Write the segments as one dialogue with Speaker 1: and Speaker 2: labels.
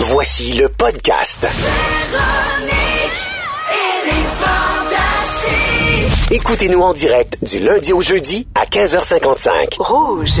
Speaker 1: Voici le podcast. Écoutez-nous en direct du lundi au jeudi à 15h55.
Speaker 2: Rouge.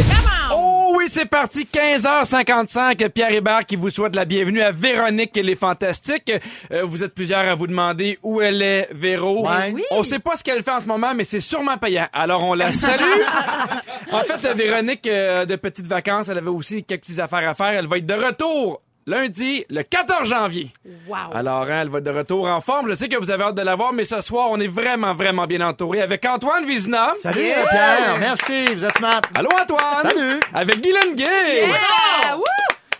Speaker 3: Oh oui, c'est parti, 15h55. Pierre Hébert qui vous souhaite la bienvenue à Véronique et les Fantastiques. Euh, vous êtes plusieurs à vous demander où elle est, Véro.
Speaker 4: Ouais. Oui.
Speaker 3: On sait pas ce qu'elle fait en ce moment, mais c'est sûrement payant. Alors on la salue. en fait, Véronique, euh, de petites vacances, elle avait aussi quelques petites affaires à faire. Elle va être de retour lundi, le 14 janvier.
Speaker 4: Wow.
Speaker 3: Alors, hein, elle va être de retour en forme. Je sais que vous avez hâte de la voir, mais ce soir, on est vraiment, vraiment bien entouré avec Antoine Vizina.
Speaker 4: Salut Pierre, merci, vous êtes smart.
Speaker 3: Allô, Antoine!
Speaker 4: Salut.
Speaker 3: Avec Guylaine Gay!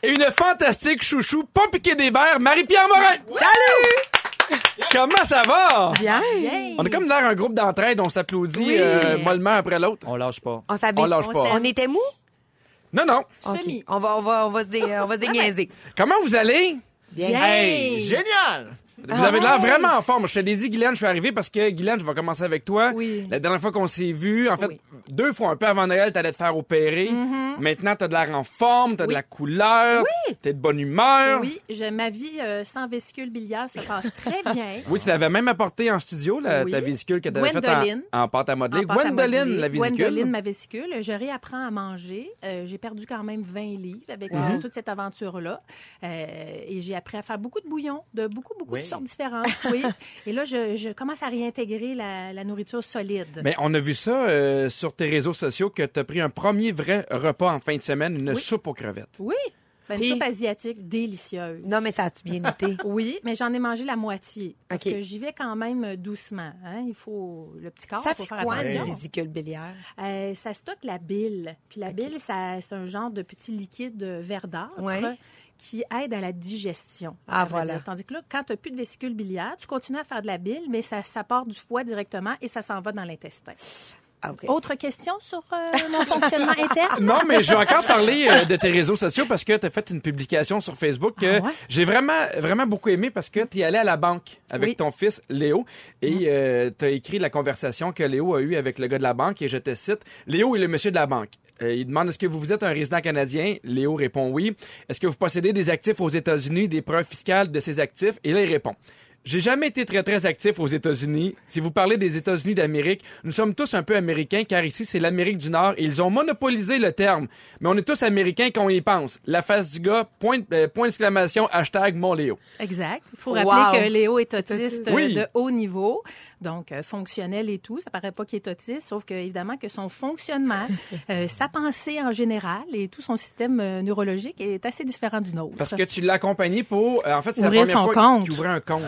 Speaker 3: Et une fantastique chouchou, pas piqué des verres, Marie-Pierre Morin! Salut! Comment ça va?
Speaker 2: Bien.
Speaker 3: On a comme l'air un groupe d'entraide, on s'applaudit
Speaker 2: Oui.
Speaker 3: euh, mollement après l'autre.
Speaker 4: On lâche pas.
Speaker 2: On s'habille.
Speaker 3: On lâche pas.
Speaker 2: On était mou?
Speaker 3: Non, non.
Speaker 2: Ok.
Speaker 4: Semi.
Speaker 2: On va, on va, on va se, dé, on va se déniaiser.
Speaker 3: Comment vous allez?
Speaker 2: Bien.
Speaker 4: Hey, génial!
Speaker 3: Vous avez l'air vraiment en forme. Je te l'ai dit, Guylaine, je suis arrivé parce que, Guylaine, je vais commencer avec toi.
Speaker 2: Oui.
Speaker 3: La dernière fois qu'on s'est vu, en fait,
Speaker 2: Oui. Mm-hmm.
Speaker 3: deux fois un peu avant Noël, t'allais te faire opérer. Maintenant, t'as de l'air en forme, t'as de la couleur, t'es de bonne humeur.
Speaker 5: Oui, je, ma vie euh, sans vésicule biliaire se passe très bien.
Speaker 3: Oui, tu l'avais même apporté en studio, la-
Speaker 5: Oui.
Speaker 3: ta vésicule que tu avais faite en, en pâte à modeler. Gwendoline, la vésicule.
Speaker 5: Gwendoline, ma vésicule. Je réapprends à manger. Euh, j'ai perdu quand même 20 livres avec euh,
Speaker 3: Mhm.
Speaker 5: toute cette aventure-là. Euh, et j'ai appris à faire beaucoup de bouillons, de beaucoup, beaucoup
Speaker 4: Oui.
Speaker 5: de sortes différentes. Oui. Et là, je, je commence à réintégrer la, la nourriture solide.
Speaker 3: Mais on a vu ça euh, sur tes réseaux sociaux que tu as pris un premier vrai repas en fin de semaine, une
Speaker 5: Oui.
Speaker 3: soupe aux crevettes.
Speaker 5: Oui, Ben, une
Speaker 2: Puis-
Speaker 5: soupe asiatique délicieuse.
Speaker 2: Non, mais ça a-tu bien été?
Speaker 5: Oui, mais j'en ai mangé la moitié. Parce que j'y vais quand même euh, doucement. Hein? Il faut le petit corps,
Speaker 2: ça
Speaker 5: faut
Speaker 2: fait
Speaker 5: faire
Speaker 2: quoi,
Speaker 5: attention.
Speaker 2: une vésicule biliaire?
Speaker 5: Euh, ça stocke la bile. Puis la
Speaker 2: OK.
Speaker 5: bile, ça- c'est un genre de petit liquide verdâtre
Speaker 2: Ouais.
Speaker 5: Qui aide à la digestion.
Speaker 2: Ah, voilà.
Speaker 5: dire. Tandis que là, quand tu n'as plus de vésicule biliaire, tu continues à faire de la bile, mais ça, ça part du foie directement et ça s'en va dans l'intestin.
Speaker 2: Ah.
Speaker 5: Autre question sur euh, mon fonctionnement interne?
Speaker 3: Non, mais je vais encore parler euh, de tes réseaux sociaux parce que tu as fait une publication sur Facebook que
Speaker 5: Ah ouais?
Speaker 3: j'ai vraiment, vraiment beaucoup aimé parce que tu es allé à la banque avec
Speaker 5: Oui.
Speaker 3: ton fils Léo et tu as écrit la conversation que Léo a eue avec le gars de la banque et je te cite. Léo est le monsieur de la banque. Euh, il demande est-ce que vous êtes un résident canadien? Léo répond oui. Est-ce que vous possédez des actifs aux États-Unis, des preuves fiscales de ces actifs? Et là, il répond. J'ai jamais été très très actif aux États-Unis. Si vous parlez des États-Unis d'Amérique, nous sommes tous un peu américains car ici c'est l'Amérique du Nord et ils ont monopolisé le terme. Mais on est tous américains quand on y pense. La face du gars, point, euh, point d'exclamation, hashtag mon Léo.
Speaker 5: Exact. Il faut
Speaker 2: Wow.
Speaker 5: rappeler que Léo est autiste euh,
Speaker 3: Oui.
Speaker 5: de haut niveau, donc euh, fonctionnel et tout. Ça paraît pas qu'il est autiste, sauf que évidemment que son fonctionnement, euh, sa pensée en général et tout son système euh, neurologique est assez différent du nôtre.
Speaker 3: Parce que tu l'as accompagné pour, euh, en fait, c'est la
Speaker 5: Ouvrir
Speaker 3: première
Speaker 5: son
Speaker 3: fois
Speaker 5: compte.
Speaker 3: qu'il ouvrait un compte.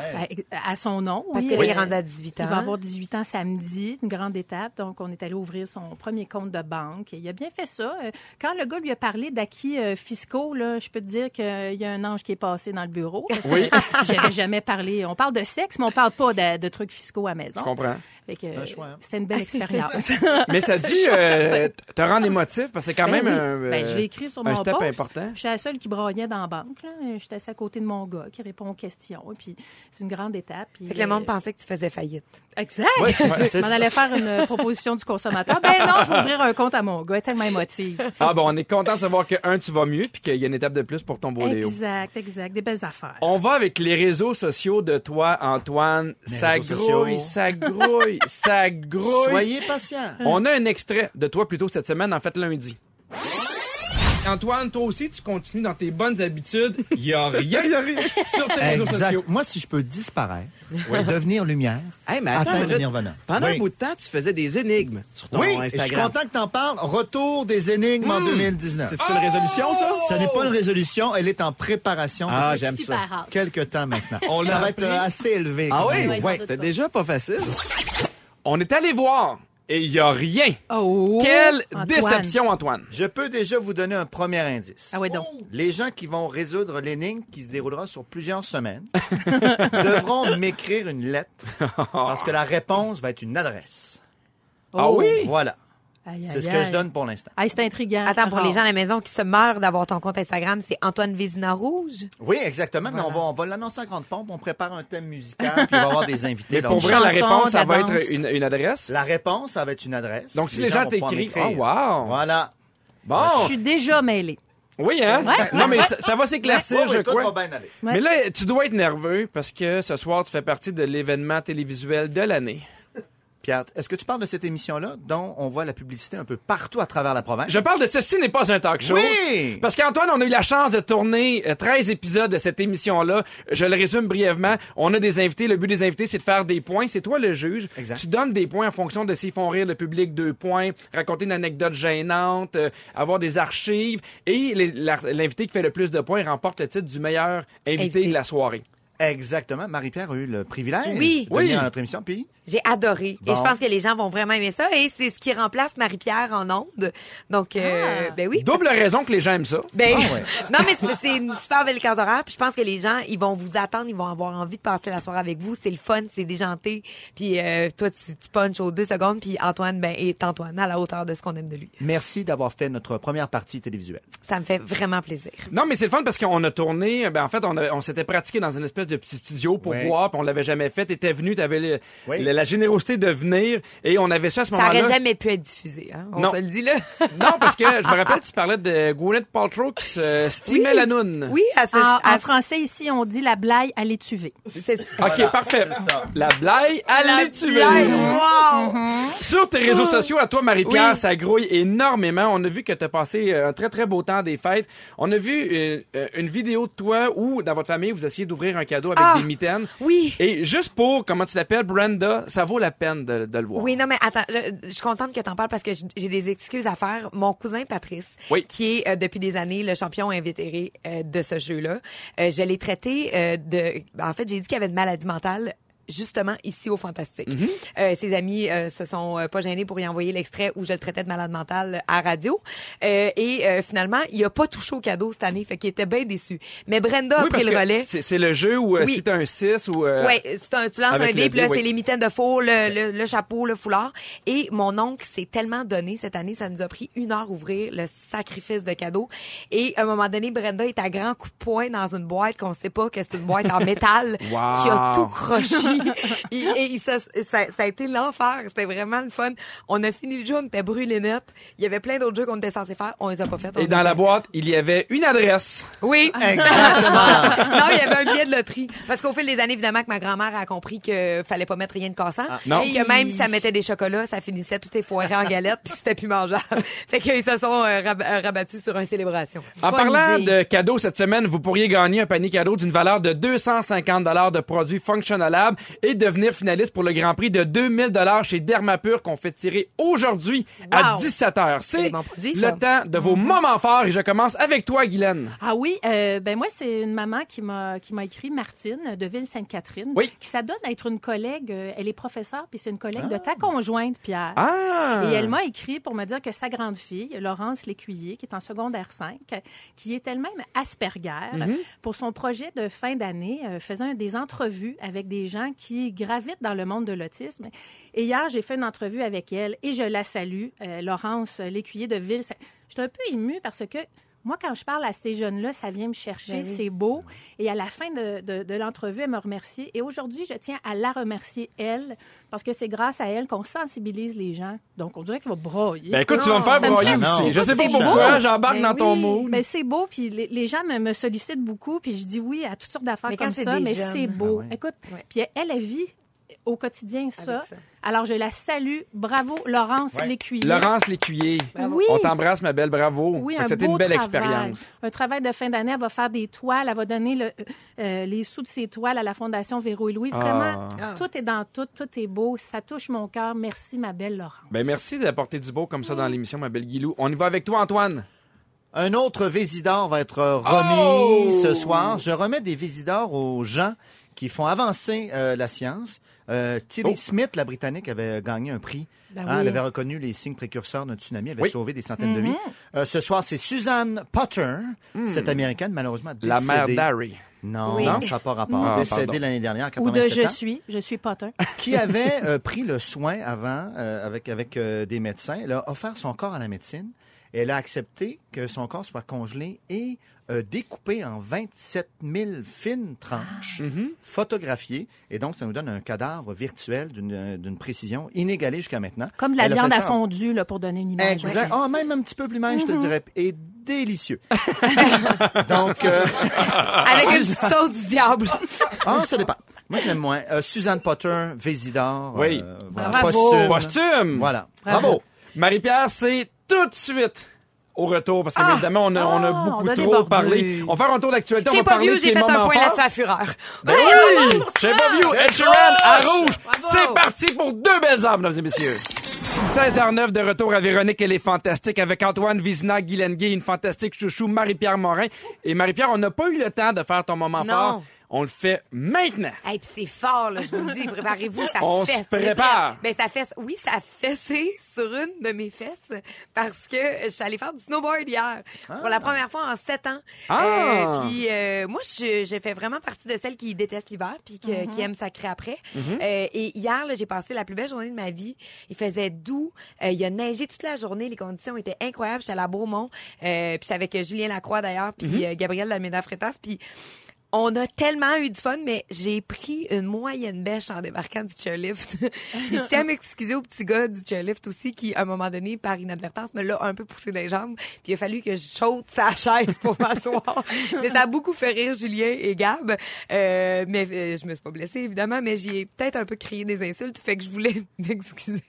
Speaker 5: À son nom.
Speaker 2: Parce
Speaker 5: oui.
Speaker 2: que là, il est rendu à 18 ans.
Speaker 5: Il va avoir 18 ans samedi, une grande étape. Donc, on est allé ouvrir son premier compte de banque. Et il a bien fait ça. Quand le gars lui a parlé d'acquis euh, fiscaux, là, je peux te dire qu'il y a un ange qui est passé dans le bureau. Parce
Speaker 3: Oui.
Speaker 5: J'avais jamais parlé. On parle de sexe, mais on parle pas de, de trucs fiscaux à maison.
Speaker 3: Je comprends.
Speaker 4: Hein.
Speaker 5: C'était une belle expérience.
Speaker 3: Mais ça dit euh, te rendre émotif parce que c'est quand
Speaker 5: Ben
Speaker 3: même
Speaker 5: oui.
Speaker 3: un,
Speaker 5: Ben,
Speaker 3: euh,
Speaker 5: je l'ai écrit sur
Speaker 3: un
Speaker 5: mon
Speaker 3: step important.
Speaker 5: Je suis la seule qui broyait dans la banque. J'étais assis à côté de mon gars qui répond aux questions. Puis, c'est une grande étape. Puis,
Speaker 2: Fait que le monde
Speaker 5: euh,
Speaker 2: pensait que tu faisais faillite.
Speaker 5: Exact.
Speaker 4: Ouais, c'est
Speaker 5: Je m'en
Speaker 4: ça.
Speaker 5: allais faire une proposition du consommateur. Ben non, je vais ouvrir un compte à mon gars. Tellement émotive.
Speaker 3: Ah bon, on est content de savoir que un tu vas mieux puis qu'il y a une étape de plus pour ton beau Léo.
Speaker 5: Exact, exact. Des belles affaires.
Speaker 3: On va avec les réseaux sociaux de toi, Antoine.
Speaker 4: Les
Speaker 3: Ça grouille,
Speaker 4: sociaux.
Speaker 3: Ça grouille, ça grouille.
Speaker 4: Soyez patient.
Speaker 3: On a un extrait de toi plutôt cette semaine, en fait lundi. Antoine, toi aussi, tu continues dans tes bonnes habitudes. Il n'y a rien sur tes réseaux
Speaker 4: Exact.
Speaker 3: sociaux.
Speaker 4: Moi, si je peux disparaître, devenir lumière,
Speaker 6: Hey, mais attends,
Speaker 4: atteindre nirvana.
Speaker 6: Pendant
Speaker 4: Oui.
Speaker 6: un bout de temps, tu faisais des énigmes sur ton
Speaker 4: Oui, et je suis
Speaker 6: Instagram.
Speaker 4: content que t'en parles. Retour des énigmes en 2019.
Speaker 6: C'est une résolution, ça?
Speaker 4: Ce n'est pas une résolution, elle est en préparation
Speaker 6: Ah,
Speaker 4: depuis
Speaker 6: j'aime ça.
Speaker 5: Hâte.
Speaker 4: quelques temps maintenant.
Speaker 3: On
Speaker 4: ça
Speaker 3: l'a
Speaker 4: va être
Speaker 3: appris.
Speaker 4: assez élevé.
Speaker 6: Ah oui?
Speaker 5: Oui,
Speaker 4: Ouais.
Speaker 6: C'était déjà pas facile.
Speaker 3: On est allé voir et il n'y a rien.
Speaker 5: Oh!
Speaker 3: Quelle
Speaker 5: Antoine.
Speaker 3: déception, Antoine.
Speaker 4: Je peux déjà vous donner un premier indice.
Speaker 5: Ah ouais, donc.
Speaker 4: Les gens qui vont résoudre l'énigme qui se déroulera sur plusieurs semaines devront m'écrire une lettre parce que la réponse va être une adresse.
Speaker 3: Ah oui?
Speaker 4: Voilà. C'est ce que
Speaker 5: aïe.
Speaker 4: je donne pour l'instant.
Speaker 5: Aïe, c'est intriguant.
Speaker 2: Attends, pour les gens à la maison qui se meurent d'avoir ton compte Instagram, c'est Antoine Vézina Rouge?
Speaker 4: Oui, exactement. Mais on va, on va l'annoncer en grande pompe. On prépare un thème musical puis il va avoir des invités.
Speaker 3: Mais
Speaker 4: Donc,
Speaker 3: pour vrai, la réponse, ça va être une, une adresse?
Speaker 4: La réponse, ça va être une adresse.
Speaker 3: Donc, si les gens
Speaker 4: pouvoir
Speaker 3: t'écrivent, oh wow.
Speaker 4: Voilà.
Speaker 5: Je
Speaker 3: Bon,
Speaker 5: suis déjà mêlée.
Speaker 3: Oui, hein?
Speaker 5: Ouais,
Speaker 3: non, mais
Speaker 5: ouais.
Speaker 3: ça, ça va s'éclaircir,
Speaker 4: Ouais, ouais,
Speaker 3: je crois.
Speaker 4: va bien aller.
Speaker 5: Ouais.
Speaker 3: Mais là, tu dois être nerveux parce que ce soir, tu fais partie de l'événement télévisuel de l'année.
Speaker 4: Pierre, est-ce que tu parles de cette émission-là dont on voit la publicité un peu partout à travers la province?
Speaker 3: Je parle de Ceci n'est pas un talk show.
Speaker 4: Oui!
Speaker 3: Parce qu'Antoine, on a eu la chance de tourner euh, 13 épisodes de cette émission-là. Je le résume brièvement. On a des invités. Le but des invités, c'est de faire des points. C'est toi le juge.
Speaker 4: Exact.
Speaker 3: Tu donnes des points en fonction de s'ils font rire le public, deux points. Raconter une anecdote gênante, euh, avoir des archives. Et l'invité qui fait le plus de points remporte le titre du meilleur invité,
Speaker 2: Invité.
Speaker 3: de la soirée.
Speaker 4: Exactement. Marie-Pierre a eu le privilège
Speaker 2: Oui.
Speaker 4: de venir
Speaker 3: Oui.
Speaker 4: à notre émission. Puis,
Speaker 2: J'ai adoré.
Speaker 4: Bon.
Speaker 2: Et je pense que les gens vont vraiment aimer ça. Et c'est ce qui remplace Marie-Pierre en onde. Donc, euh,
Speaker 5: Ah.
Speaker 2: ben oui.
Speaker 3: Double raison que les gens aiment ça.
Speaker 2: Ben,
Speaker 4: Ah ouais.
Speaker 2: non, mais c'est- une super belle case horaire. Puis je pense que les gens, ils vont vous attendre, ils vont avoir envie de passer la soirée avec vous. C'est le fun, c'est déjanté. Puis euh, toi, tu, tu punches aux deux secondes. Puis Antoine, ben, est Antoine à la hauteur de ce qu'on aime de lui.
Speaker 4: merci d'avoir fait notre première partie télévisuelle.
Speaker 2: Ça me fait vraiment plaisir.
Speaker 3: Non, mais c'est le fun parce qu'on a tourné. Ben, en fait, on, s'était pratiqué dans une espèce de petit studio pour
Speaker 4: Oui.
Speaker 3: voir, puis on l'avait jamais fait. T'étais venu, t'avais le-
Speaker 4: Oui.
Speaker 3: le- la générosité de venir, et on avait ça à ce
Speaker 2: Ça
Speaker 3: moment-là.
Speaker 2: aurait jamais pu être diffusé, hein? On
Speaker 3: Non.
Speaker 2: se le dit là.
Speaker 3: Non, parce que je me rappelle, tu parlais de Gwyneth Paltrow qui se stimait
Speaker 2: Oui.
Speaker 3: la noune.
Speaker 2: oui, à ce,
Speaker 5: En,
Speaker 2: à
Speaker 5: français, ici, on dit la blague à l'étuvée.
Speaker 2: c'est-
Speaker 3: OK, parfait.
Speaker 4: ça.
Speaker 3: La blague, veux.
Speaker 2: Blague, wow!
Speaker 3: Sur tes réseaux sociaux, à toi, Marie-Pierre,
Speaker 2: Oui.
Speaker 3: ça grouille énormément. On a vu que tu as passé euh, un très, très beau temps des fêtes. On a vu euh, euh, une vidéo de toi où, dans votre famille, vous essayez d'ouvrir un cadeau avec
Speaker 2: Ah.
Speaker 3: des mitaines.
Speaker 2: Oui.
Speaker 3: Et juste pour, comment tu l'appelles, Brenda, ça vaut la peine de, de le voir.
Speaker 2: Oui, non, mais attends, je, je suis contente que t'en parles parce que j'ai des excuses à faire. Mon cousin Patrice,
Speaker 3: Oui.
Speaker 2: qui est euh, depuis des années le champion invétéré euh, de ce jeu-là, euh, je l'ai traité de... En fait, j'ai dit qu'il avait une maladie mentale justement ici au Fantastique. Euh, ses amis euh, se sont euh, pas gênés pour y envoyer l'extrait où je le traitais de malade mental à radio. Euh, et euh, finalement, il a pas touché au cadeau cette année, fait qu'il était bien déçu. Mais Brenda a
Speaker 3: Oui,
Speaker 2: pris le relais.
Speaker 3: C'est le jeu où euh,
Speaker 2: Oui.
Speaker 3: si t'as un 6 ou... euh,
Speaker 2: Ouais, c'est un, tu lances un dé, puis là,
Speaker 3: oui.
Speaker 2: c'est les mitaines de faux, le, le, le chapeau, le foulard. Et mon oncle s'est tellement donné cette année, ça nous a pris une heure ouvrir le sacrifice de cadeaux. Et à un moment donné, Brenda est à grand coup de poing dans une boîte qu'on sait pas que c'est une boîte en métal
Speaker 3: Wow.
Speaker 2: qui a tout croché. et ça, ça, ça a été l'enfer. C'était vraiment le fun. On a fini le jeu, on était brûlés net. Il y avait plein d'autres jeux qu'on était censés faire. On les a pas fait.
Speaker 3: Et dans la boîte, il y avait une adresse.
Speaker 2: Oui.
Speaker 4: Exactement.
Speaker 2: non, il y avait un billet de loterie. Parce qu'au fil des années, évidemment, que ma grand-mère a compris que fallait pas mettre rien de cassant.
Speaker 3: non.
Speaker 2: Et que même si ça mettait des chocolats, ça finissait tout effoiré en galettes puis c'était plus mangeable. fait qu'ils se sont euh, rab- euh, rabattus sur une célébration.
Speaker 3: En
Speaker 5: Bonne
Speaker 3: parlant
Speaker 5: idée.
Speaker 3: de cadeaux cette semaine, vous pourriez gagner un panier cadeau d'une valeur de 250 dollars de produits Functionalab et devenir finaliste pour le Grand Prix de 2000 dollars chez Dermapur qu'on fait tirer aujourd'hui à
Speaker 5: Wow.
Speaker 3: 17h.
Speaker 2: C'est
Speaker 3: le temps de vos moments forts et je commence avec toi, Guylaine.
Speaker 5: Ah oui, euh, ben moi c'est une maman qui m'a qui m'a écrit Martine de Ville-Sainte-Catherine,
Speaker 3: Oui.
Speaker 5: qui s'adonne à être une collègue. euh, elle est professeure puis c'est une collègue de ta conjointe Pierre.
Speaker 3: Ah!
Speaker 5: Et elle m'a écrit pour me dire que sa grande fille, Laurence Lécuyer, qui est en secondaire 5, qui est elle-même Asperger,
Speaker 3: Mhm.
Speaker 5: pour son projet de fin d'année, euh, faisait des entrevues avec des gens qui gravitent dans le monde de l'autisme. Et hier, j'ai fait une entrevue avec elle et je la salue, euh, Laurence Lécuyer de Ville. Je suis un peu émue parce que moi, quand je parle à ces jeunes-là, ça vient me chercher,
Speaker 2: Ben oui.
Speaker 5: c'est beau. Et à la fin de, de- de l'entrevue, elle me remercie. Et aujourd'hui, je tiens à la remercier, elle, parce que c'est grâce à elle qu'on sensibilise les gens. Donc, on dirait qu'elle va broyer.
Speaker 3: Ben écoute, tu vas me faire
Speaker 5: me
Speaker 3: broyer
Speaker 5: fait-
Speaker 3: aussi.
Speaker 4: Non.
Speaker 3: Je sais pas pourquoi, j'embarque
Speaker 2: Ben
Speaker 3: dans ton
Speaker 2: oui.
Speaker 3: mood.
Speaker 5: Ben, c'est beau, puis les, les gens me, me sollicitent beaucoup, puis je dis oui à toutes sortes d'affaires
Speaker 2: Mais
Speaker 5: comme
Speaker 2: c'est
Speaker 5: ça, mais c'est beau.
Speaker 4: Ah ouais.
Speaker 5: Écoute,
Speaker 2: Ouais.
Speaker 5: puis elle, elle vit au quotidien ça. Alors, je la salue. Bravo, Laurence
Speaker 4: Ouais.
Speaker 5: Lécuyer.
Speaker 3: Laurence Lécuyer.
Speaker 5: Oui.
Speaker 3: On t'embrasse, ma belle, bravo.
Speaker 5: Oui, un
Speaker 3: C'était
Speaker 5: beau
Speaker 3: une belle
Speaker 5: travail.
Speaker 3: expérience.
Speaker 5: Un travail de fin d'année. Elle va faire des toiles. Elle va donner le- euh, les sous de ses toiles à la Fondation Véro et Louis. Vraiment,
Speaker 2: Ah.
Speaker 5: tout est dans tout. Tout est beau. Ça touche mon cœur. Merci, ma belle Laurence.
Speaker 3: Ben merci d'apporter du beau comme ça dans l'émission, ma belle Guilou. On y va avec toi, Antoine.
Speaker 4: Un autre Vésidor va être remis
Speaker 3: Oh!
Speaker 4: ce soir. Je remets des Vésidors aux gens qui font avancer euh, la science. Euh, Tilly
Speaker 3: Oh.
Speaker 4: Smith, la Britannique, avait gagné un prix.
Speaker 2: Ben
Speaker 4: Hein,
Speaker 2: oui.
Speaker 4: Elle avait reconnu les signes précurseurs d'un tsunami, avait
Speaker 3: Oui.
Speaker 4: sauvé des centaines de vies. Euh, ce soir, c'est Suzanne Potter, cette américaine, malheureusement décédée.
Speaker 3: La mère d'Harry.
Speaker 4: Non,
Speaker 2: Oui.
Speaker 4: non, ça n'a pas rapport.
Speaker 3: Ah,
Speaker 4: décédée l'année dernière, à
Speaker 5: Ou
Speaker 4: 87
Speaker 5: de je
Speaker 4: ans.
Speaker 5: suis. Je suis Potter.
Speaker 4: qui avait euh, pris le soin avant euh, avec avec des médecins. Elle a offert son corps à la médecine elle a accepté que son corps soit congelé et euh, découpé en 27 000 fines tranches, photographiées. Et donc, ça nous donne un cadavre virtuel d'une euh, d'une précision inégalée jusqu'à maintenant.
Speaker 5: Comme de la
Speaker 4: Elle
Speaker 5: viande à fondu, là, pour donner une image.
Speaker 4: Exact. Ah, même un petit peu plus mince, je
Speaker 5: Mm-hmm.
Speaker 4: te dirais. Et délicieux. Donc, euh,
Speaker 2: Avec une petite sauce du diable.
Speaker 4: ah, ça dépend. Moi, je l'aime moins. Euh, Suzanne Potter, Vésidor.
Speaker 3: Oui.
Speaker 4: euh, voilà,
Speaker 5: Bravo.
Speaker 4: posthume.
Speaker 3: Posthume.
Speaker 4: Voilà.
Speaker 5: Bravo.
Speaker 4: Bravo.
Speaker 3: Marie-Pierre, c'est tout de suite au retour parce que évidemment on a, on a
Speaker 5: Ah,
Speaker 3: beaucoup
Speaker 5: on a
Speaker 3: trop
Speaker 5: débordé.
Speaker 3: parlé. On va faire un tour d'actualité. on
Speaker 2: J'ai
Speaker 3: va
Speaker 2: pas
Speaker 3: parler
Speaker 2: vu,
Speaker 3: de
Speaker 2: j'ai
Speaker 3: tes
Speaker 2: fait un
Speaker 3: moments
Speaker 2: point
Speaker 3: forts.
Speaker 2: là-dessus à fureur.
Speaker 3: Ben oui! J'ai pas vu. Ed Sheeran à rouge. C'est parti pour deux belles armes, mesdames et messieurs. 16h09 de retour à Véronique, elle est fantastique avec Antoine Vizina, Guy une fantastique chouchou, Marie-Pierre Morin. Et Marie-Pierre, on n'a pas eu le temps de faire ton moment
Speaker 2: Non.
Speaker 3: fort. On le fait maintenant.
Speaker 2: Hey, puis c'est fort, là, je vous le dis. Préparez-vous, ça
Speaker 3: On se
Speaker 2: fesse.
Speaker 3: prépare.
Speaker 2: Ben, ça fesse. Oui, ça a fessé sur une de mes fesses parce que je suis allée faire du snowboard hier. Pour la première fois en sept ans.
Speaker 3: Ah.
Speaker 2: Euh, puis euh, moi, je, je fais vraiment partie de celles qui détestent l'hiver puis que- qui aiment sacrer après.
Speaker 3: Mm-hmm.
Speaker 2: Euh, et hier, là, j'ai passé la plus belle journée de ma vie. Il faisait doux. Euh, il a neigé toute la journée. Les conditions étaient incroyables. J'étais à la Beaumont. Euh, puis j'étais avec euh, Julien Lacroix d'ailleurs puis
Speaker 3: Mm-hmm.
Speaker 2: euh, Gabriel. Puis on a tellement eu du fun, mais j'ai pris une moyenne bêche en débarquant du chairlift. Puis je tiens à m'excuser au petit gars du chairlift aussi qui, à un moment donné, par inadvertance, me l'a un peu poussé dans les jambes. Puis il a fallu que je saute sa chaise pour m'asseoir. mais ça a beaucoup fait rire Julien et Gab. Euh, mais euh, je me suis pas blessée, évidemment, mais j'y ai peut-être un peu crié des insultes. Fait que je voulais m'excuser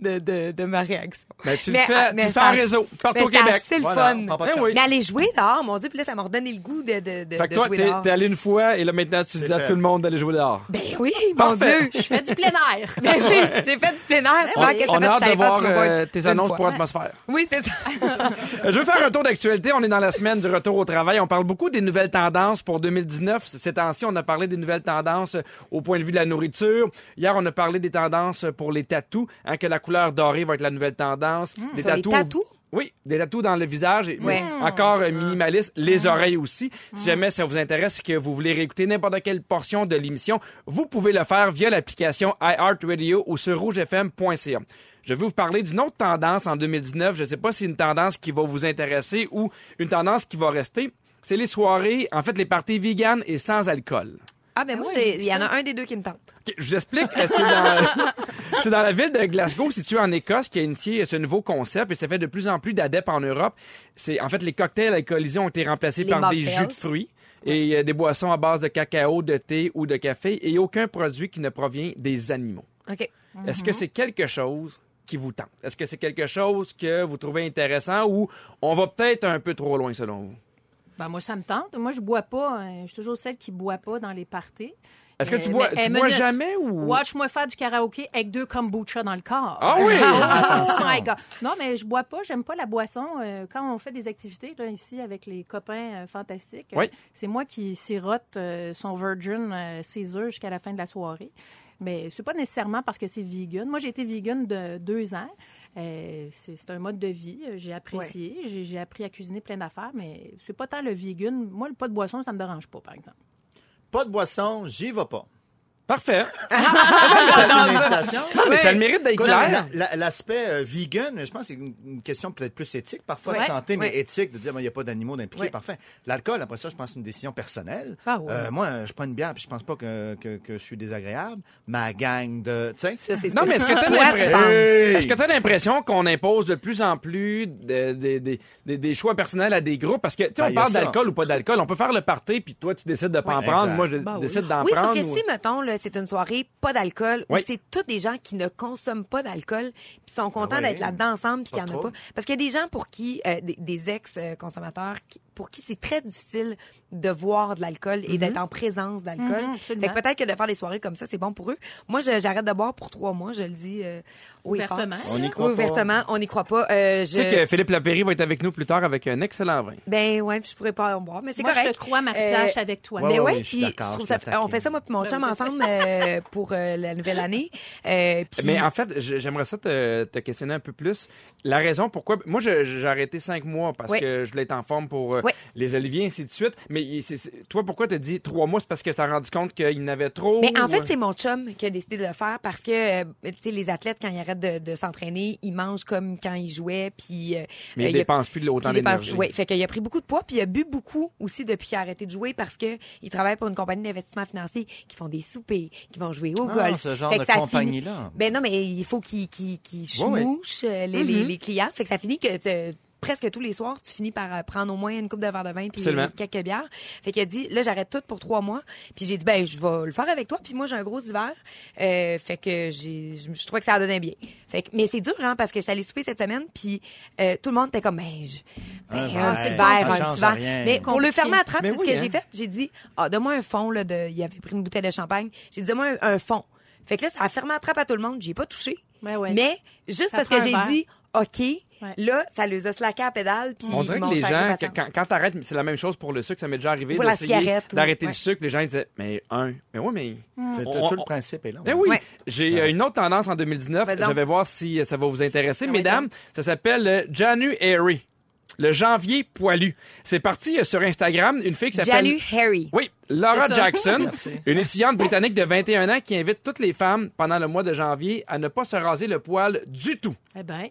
Speaker 2: de, de, de ma réaction.
Speaker 3: Ben, tu
Speaker 2: Mais,
Speaker 3: le fais,
Speaker 2: ah,
Speaker 3: tu
Speaker 2: mais
Speaker 3: le fais en réseau, partout
Speaker 2: Mais
Speaker 3: au Québec.
Speaker 2: assez le
Speaker 4: Voilà,
Speaker 2: fun.
Speaker 4: de
Speaker 3: Eh
Speaker 4: chance.
Speaker 3: oui.
Speaker 2: Mais aller jouer dehors, mon Dieu, puis là, ça m'a redonné le goût de, de, de,
Speaker 3: Fait
Speaker 2: de
Speaker 3: toi,
Speaker 2: jouer dehors.
Speaker 3: T'es allé une fois et là maintenant tu dis à tout le monde d'aller jouer dehors.
Speaker 2: Ben oui, mon
Speaker 3: Parfait.
Speaker 2: Dieu.
Speaker 5: Je fais du plein air.
Speaker 2: Ben oui, j'ai fait du plein air.
Speaker 3: On, on a
Speaker 2: fait?
Speaker 3: hâte de voir euh, tes annonces
Speaker 2: fois.
Speaker 3: pour atmosphère.
Speaker 2: Oui, c'est ça.
Speaker 3: Je veux faire un tour d'actualité. On est dans la semaine du retour au travail. On parle beaucoup des nouvelles tendances pour 2019. Ces temps-ci, on a parlé des nouvelles tendances au point de vue de la nourriture. Hier, on a parlé des tendances pour les tatous, hein, que la couleur dorée va être la nouvelle tendance. des
Speaker 2: Sur les tatous?
Speaker 3: Oui, des tatous dans le visage. et-
Speaker 2: Ouais.
Speaker 3: mais Encore euh, minimaliste. Les oreilles aussi. Si jamais ça vous intéresse et que vous voulez réécouter n'importe quelle portion de l'émission, vous pouvez le faire via l'application iHeartRadio ou sur rougefm.ca. Je vais vous parler d'une autre tendance en 2019. Je ne sais pas si c'est une tendance qui va vous intéresser ou une tendance qui va rester. C'est les soirées, en fait, les parties vegan et sans alcool.
Speaker 2: Ah, ben moi, j'ai- il y en a un des deux qui me tente.
Speaker 3: Ok, je vous explique. euh, C'est dans, c'est dans la ville de Glasgow, située en Écosse, qui a initié ce nouveau concept et ça fait de plus en plus d'adeptes en Europe. C'est en fait les cocktails alcoolisés ont été remplacés
Speaker 2: Les
Speaker 3: par des
Speaker 2: mocktails.
Speaker 3: jus de fruits et euh, des boissons à base de cacao, de thé ou de café et aucun produit qui ne provient des animaux.
Speaker 2: OK.
Speaker 3: Est-ce que c'est quelque chose qui vous tente? Est-ce que c'est quelque chose que vous trouvez intéressant ou on va peut-être un peu trop loin selon vous?
Speaker 5: Ben, moi, ça me tente. Moi, je bois pas. hein. Je suis toujours celle qui boit pas dans les parties.
Speaker 3: Est-ce que
Speaker 5: Euh,
Speaker 3: tu bois,
Speaker 5: mais,
Speaker 3: tu
Speaker 5: eh,
Speaker 3: bois
Speaker 5: minute.
Speaker 3: jamais ou
Speaker 5: Watch-moi faire du karaoké avec deux kombucha dans le corps.
Speaker 3: Ah oui
Speaker 5: Oh my God. Non, mais je bois pas, j'aime pas la boisson. Euh, quand on fait des activités là, ici avec les copains euh, fantastiques, euh,
Speaker 3: Oui.
Speaker 5: c'est moi qui sirote euh, son Virgin euh, Caesar jusqu'à la fin de la soirée. Mais c'est pas nécessairement parce que c'est vegan. Moi, j'ai été vegan de deux ans. Euh, c'est un mode de vie. J'ai apprécié. J'ai- J'ai appris à cuisiner plein d'affaires, mais c'est pas tant le vegan. Moi, le pas de boisson, ça me dérange pas, par exemple.
Speaker 4: Pas de boisson, j'y vais pas.
Speaker 3: Parfait.
Speaker 4: C'est une invitation.
Speaker 3: Non, mais ça a le mérite d'être clair.
Speaker 4: la- la- L'aspect euh, vegan, je pense que c'est une, une question peut-être plus éthique, parfois de
Speaker 2: Ouais,
Speaker 4: santé, mais
Speaker 2: ouais.
Speaker 4: éthique, de dire il n'y a pas d'animaux d'impliquer,
Speaker 2: Ouais.
Speaker 4: parfait. L'alcool, après ça, je pense que c'est une décision personnelle.
Speaker 5: Ah ouais.
Speaker 4: Euh, moi, je prends une bière puis je pense pas que, que, que je suis désagréable. Ma gang de. Tu sais?
Speaker 2: Ça, c'est ce
Speaker 3: Non, mais est-ce que t'as
Speaker 2: Toi, tu
Speaker 3: l'impression-
Speaker 2: penses.
Speaker 3: Est-ce que tu as l'impression qu'on impose de plus en plus de- de- de- de- des choix personnels à des groupes? Parce que, tu sais,
Speaker 4: Ben,
Speaker 3: on
Speaker 4: y a
Speaker 3: parle
Speaker 4: ça.
Speaker 3: d'alcool ou pas d'alcool. On peut faire le party, puis toi, tu décides de pas en
Speaker 4: Ouais,
Speaker 3: prendre.
Speaker 4: exact.
Speaker 3: Moi, je
Speaker 5: Ben oui.
Speaker 3: décide d'en
Speaker 2: Oui, sauf
Speaker 3: prendre.
Speaker 2: que
Speaker 3: ou-
Speaker 2: si, mettons, là, c'est une soirée pas d'alcool,
Speaker 3: Oui.
Speaker 2: ou c'est tous des gens qui ne consomment pas d'alcool, puis sont contents
Speaker 4: Ah oui.
Speaker 2: d'être là-dedans ensemble, puis qu'il n'y en a
Speaker 4: trop.
Speaker 2: pas. Parce qu'il y a des gens pour qui, euh, des, des ex-consommateurs, qui- pour qui c'est très difficile de voir de l'alcool et d'être en présence d'alcool.
Speaker 5: Mhm,
Speaker 2: fait que peut-être que de faire des soirées comme ça, c'est bon pour eux. Moi, j'arrête de boire pour trois mois, je le dis euh.
Speaker 5: Ouvertement.
Speaker 4: On y
Speaker 2: Oui,
Speaker 4: croit pas.
Speaker 2: ouvertement, on n'y croit pas. Euh,
Speaker 3: Tu sais que Philippe Lapéry va être avec nous plus tard avec un excellent vin.
Speaker 2: Ben ouais, puis je pourrais pas en boire, mais c'est
Speaker 5: Moi,
Speaker 2: correct.
Speaker 5: je te crois, Marie-Pierre,
Speaker 2: Euh,
Speaker 5: avec toi.
Speaker 4: Ouais,
Speaker 2: mais
Speaker 4: ouais,
Speaker 2: ouais,
Speaker 4: ouais, je
Speaker 2: trouve ça. On fait ça moi puis mon
Speaker 5: Ben,
Speaker 2: chum ensemble euh, pour euh, la nouvelle année. Euh, puis-
Speaker 3: Mais en fait, j'aimerais ça te, te questionner un peu plus. La raison pourquoi... Moi, j'ai arrêté cinq mois parce
Speaker 2: Oui.
Speaker 3: que je voulais être en forme pour euh,
Speaker 2: Oui.
Speaker 3: les oliviers, ainsi de suite. Mais toi, pourquoi t'as dit trois mois? C'est parce que t'as rendu compte qu'il n'avait trop?
Speaker 2: Mais en
Speaker 3: ou-
Speaker 2: fait, c'est mon chum qui a décidé de le faire parce que, euh, tu sais, les athlètes, quand ils arrêtent de, de s'entraîner, ils mangent comme quand ils jouaient, puis... euh,
Speaker 3: Mais
Speaker 2: euh,
Speaker 3: il
Speaker 2: il a-
Speaker 3: dépense plus de autant d'énergie.
Speaker 2: Oui, fait qu'il a pris beaucoup de poids, puis il a bu beaucoup aussi depuis qu'il a arrêté de jouer parce que il travaille pour une compagnie d'investissement financier qui font des soupers, qui vont jouer au
Speaker 4: Ah,
Speaker 2: golf.
Speaker 4: ce genre
Speaker 2: Fait
Speaker 4: de
Speaker 2: que ça finit-
Speaker 4: compagnie-là.
Speaker 2: Ben non, mais il faut qu'il qu'il qu'il
Speaker 4: Ouais, ouais.
Speaker 2: schmouche euh, les, les, les clients. Fait que ça finit que euh, presque tous les soirs, tu finis par euh, prendre au moins une coupe de verre de vin puis
Speaker 3: Absolument.
Speaker 2: quelques bières. Fait qu'il a dit, là, j'arrête tout pour trois mois. Puis j'ai dit, ben, je vais le faire avec toi. Puis moi, j'ai un gros hiver. Euh, fait que j'ai, je, je trouvais que ça donnait bien. Fait que, mais c'est dur, hein, parce que j'étais allée souper cette semaine, puis euh, tout le monde était comme, ben, je, ben,
Speaker 4: Un
Speaker 2: un,
Speaker 4: verre,
Speaker 2: petit
Speaker 4: ça
Speaker 2: verre, un petit verre. Mais pour le fermer à trappe, c'est
Speaker 3: oui,
Speaker 2: ce que
Speaker 3: hein.
Speaker 2: j'ai fait. J'ai dit, ah, donne-moi un fond, là, de, il avait pris une bouteille de champagne. J'ai dit, donne-moi un, un fond. Fait que là, ça a fermé à trappe à tout le monde. J'y ai pas touché.
Speaker 5: Ouais, ouais.
Speaker 2: Mais juste
Speaker 5: Ça
Speaker 2: parce que j'ai dit, OK,
Speaker 5: Ouais.
Speaker 2: là, ça les a slacké à la pédale. Puis
Speaker 3: On dirait que les gens, quand, quand t'arrêtes, c'est la même chose pour le sucre, ça m'est déjà arrivé
Speaker 2: Pour la
Speaker 3: d'essayer d'arrêter
Speaker 2: ouais.
Speaker 3: le sucre. Les gens ils disaient, mais un, mais oui, mais.
Speaker 4: C'est
Speaker 3: On-
Speaker 4: tout, le principe est là.
Speaker 3: Eh oui,
Speaker 2: Ouais.
Speaker 3: j'ai euh, une autre tendance en 2019.
Speaker 2: Vas-y donc.
Speaker 3: Je vais voir si euh, ça va vous intéresser.
Speaker 2: Ah
Speaker 3: Mesdames, ça s'appelle le January. Le janvier poilu. C'est parti euh, sur Instagram, une fille qui s'appelle...
Speaker 2: Janu Harry.
Speaker 3: Oui, Laura
Speaker 5: C'est.
Speaker 3: Jackson,
Speaker 4: Merci.
Speaker 3: une étudiante britannique de 21 ans qui invite toutes les femmes pendant le mois de janvier à ne pas se raser le poil du tout.
Speaker 5: Eh ben,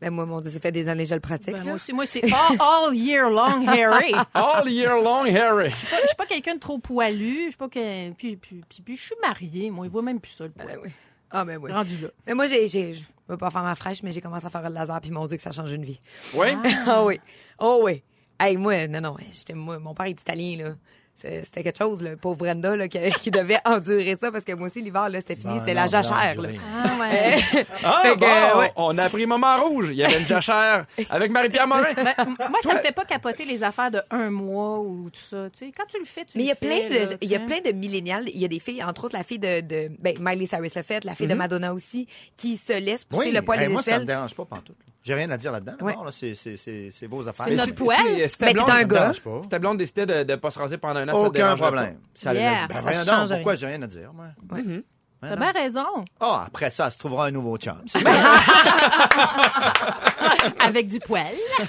Speaker 2: Ben, moi, mon Dieu, ça fait des années que je le pratique.
Speaker 5: ben,
Speaker 2: là.
Speaker 5: moi aussi, moi, c'est all, all year long, Harry.
Speaker 3: All year long, Harry.
Speaker 5: Je suis pas quelqu'un de trop poilu. Je suis pas que... puis, puis, puis, puis je suis mariée. Moi, il voit même plus ça, le poil.
Speaker 2: Ben oui. Ah, ben oui.
Speaker 5: Rendu là.
Speaker 2: Mais moi, j'ai, j'ai, je veux pas faire ma fraîche, mais j'ai commencé à faire le laser, puis mon Dieu, que ça change une vie.
Speaker 3: Oui?
Speaker 2: Ah oui. Oh oui. Hey, moi, non, non, j'étais, moi, mon père est italien, là. C'est- C'était quelque chose, là, pauvre Brenda, là, qui, qui devait endurer ça, parce que moi aussi, l'hiver, là, c'était fini,
Speaker 4: Ben
Speaker 2: c'était la jachère, là.
Speaker 5: Ah, ouais.
Speaker 3: Ah,
Speaker 2: Fait que,
Speaker 3: bon,
Speaker 2: ouais.
Speaker 3: on a pris Moment Rouge. Il y avait une jachère avec Marie-Pierre Morin.
Speaker 5: Ben, moi, ça me fait pas capoter les affaires de un mois ou tout ça. Tu sais, quand tu le fais, tu
Speaker 2: Mais il y a
Speaker 5: le fais,
Speaker 2: plein de, il y a plein de millénials. Il y a des filles, entre autres la fille de, de ben, Miley Cyrus l'a fait, la fille de Madonna aussi, qui se laisse pousser
Speaker 4: Oui,
Speaker 2: le poil
Speaker 4: hey,
Speaker 2: des
Speaker 4: moi, ça me
Speaker 2: aisselles.
Speaker 4: dérange pas pantoute. J'ai rien à dire là-dedans.
Speaker 2: Ouais.
Speaker 4: là. C'est- C'est c'est- c'est vos affaires.
Speaker 5: C'est
Speaker 3: Mais
Speaker 5: notre
Speaker 3: si-
Speaker 5: poil.
Speaker 3: si-
Speaker 2: Ben, t'es un
Speaker 4: Ça
Speaker 2: gars.
Speaker 3: Si ta blonde décidait de ne pas se raser pendant un an, ça
Speaker 4: Aucun
Speaker 3: dérangerait
Speaker 4: problème. Ça
Speaker 5: Yeah.
Speaker 4: Ben,
Speaker 2: ça change
Speaker 4: donc, pourquoi
Speaker 2: rien.
Speaker 4: j'ai rien à dire, moi?
Speaker 2: Ouais.
Speaker 4: Ben
Speaker 5: T'as
Speaker 4: non.
Speaker 5: bien raison.
Speaker 4: Ah, après ça, elle se trouvera un nouveau chum. C'est
Speaker 5: Avec du poil.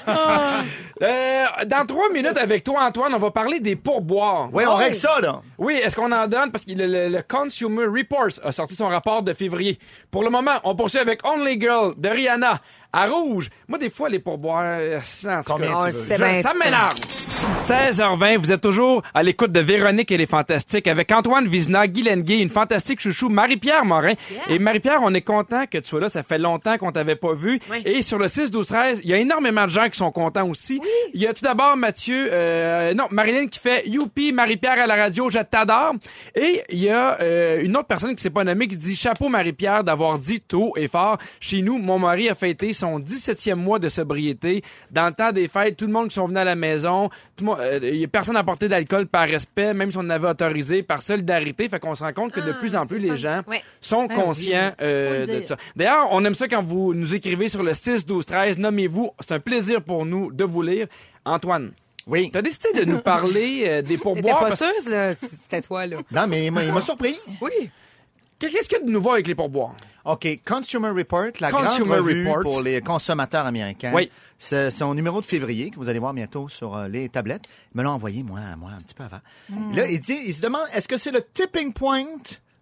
Speaker 3: Euh, dans trois minutes avec toi, Antoine, on va parler des pourboires.
Speaker 4: Oui, on règle ça, là.
Speaker 3: Oui, est-ce qu'on en donne? Parce que le, le- le Consumer Reports a sorti son rapport de février. Pour le moment, on poursuit avec Only Girl de Rihanna à rouge. Moi, des fois, les pourboires, euh, ça, en tout
Speaker 4: Combien
Speaker 3: cas,
Speaker 4: tu veux?
Speaker 3: je- ça m'énerve. 16h20, vous êtes toujours à l'écoute de Véronique et les Fantastiques avec Antoine Vizina, Guy Lenguet, une fantastique chouchou, Marie-Pierre Morin. Et Marie-Pierre, on est content que tu sois là. Ça fait longtemps qu'on t'avait pas vu.
Speaker 2: Oui.
Speaker 3: Et sur le 6, 12, 13, il y a énormément de gens qui sont contents aussi. Il y a tout d'abord Mathieu, euh, non, Marilyn qui fait Youpi, Marie-Pierre à la radio, je t'adore. Et il y a euh, une autre personne qui s'est pas nommée qui dit chapeau Marie-Pierre d'avoir dit tôt et fort. Chez nous, mon mari a fêté son 17e mois de sobriété. Dans le temps des fêtes, tout le monde qui sont venus à la maison, tout le monde, euh, personne à porter d'alcool par respect, même si on en avait autorisé, par solidarité. Fait qu'on se rend compte que de
Speaker 2: Ah,
Speaker 3: plus en plus les
Speaker 2: fun.
Speaker 3: gens
Speaker 2: Ouais.
Speaker 3: sont
Speaker 5: Ben
Speaker 3: conscients
Speaker 5: oui,
Speaker 3: euh, de ça. D'ailleurs, on aime ça quand vous nous écrivez sur le 6, 12, 13. Nommez-vous. C'est un plaisir pour nous de vous lire. Antoine,
Speaker 4: Oui.
Speaker 3: tu as décidé de nous parler euh, des
Speaker 2: T'étais
Speaker 3: pourboires.
Speaker 2: pas
Speaker 3: parce-
Speaker 2: sûre, là, si c'était toi, là.
Speaker 4: Non, mais il m'a il m'a surpris.
Speaker 2: Oui.
Speaker 3: Qu'est-ce qu'il y a de nouveau avec les pourboires?
Speaker 4: OK, Consumer Report, la
Speaker 3: Consumer
Speaker 4: grande revue
Speaker 3: Report.
Speaker 4: pour les consommateurs américains.
Speaker 3: Oui.
Speaker 4: C'est son numéro de février que vous allez voir bientôt sur euh, les tablettes. Il me l'a envoyé, moi, moi, un petit peu avant. Là, il dit, il se demande, est-ce que c'est le tipping point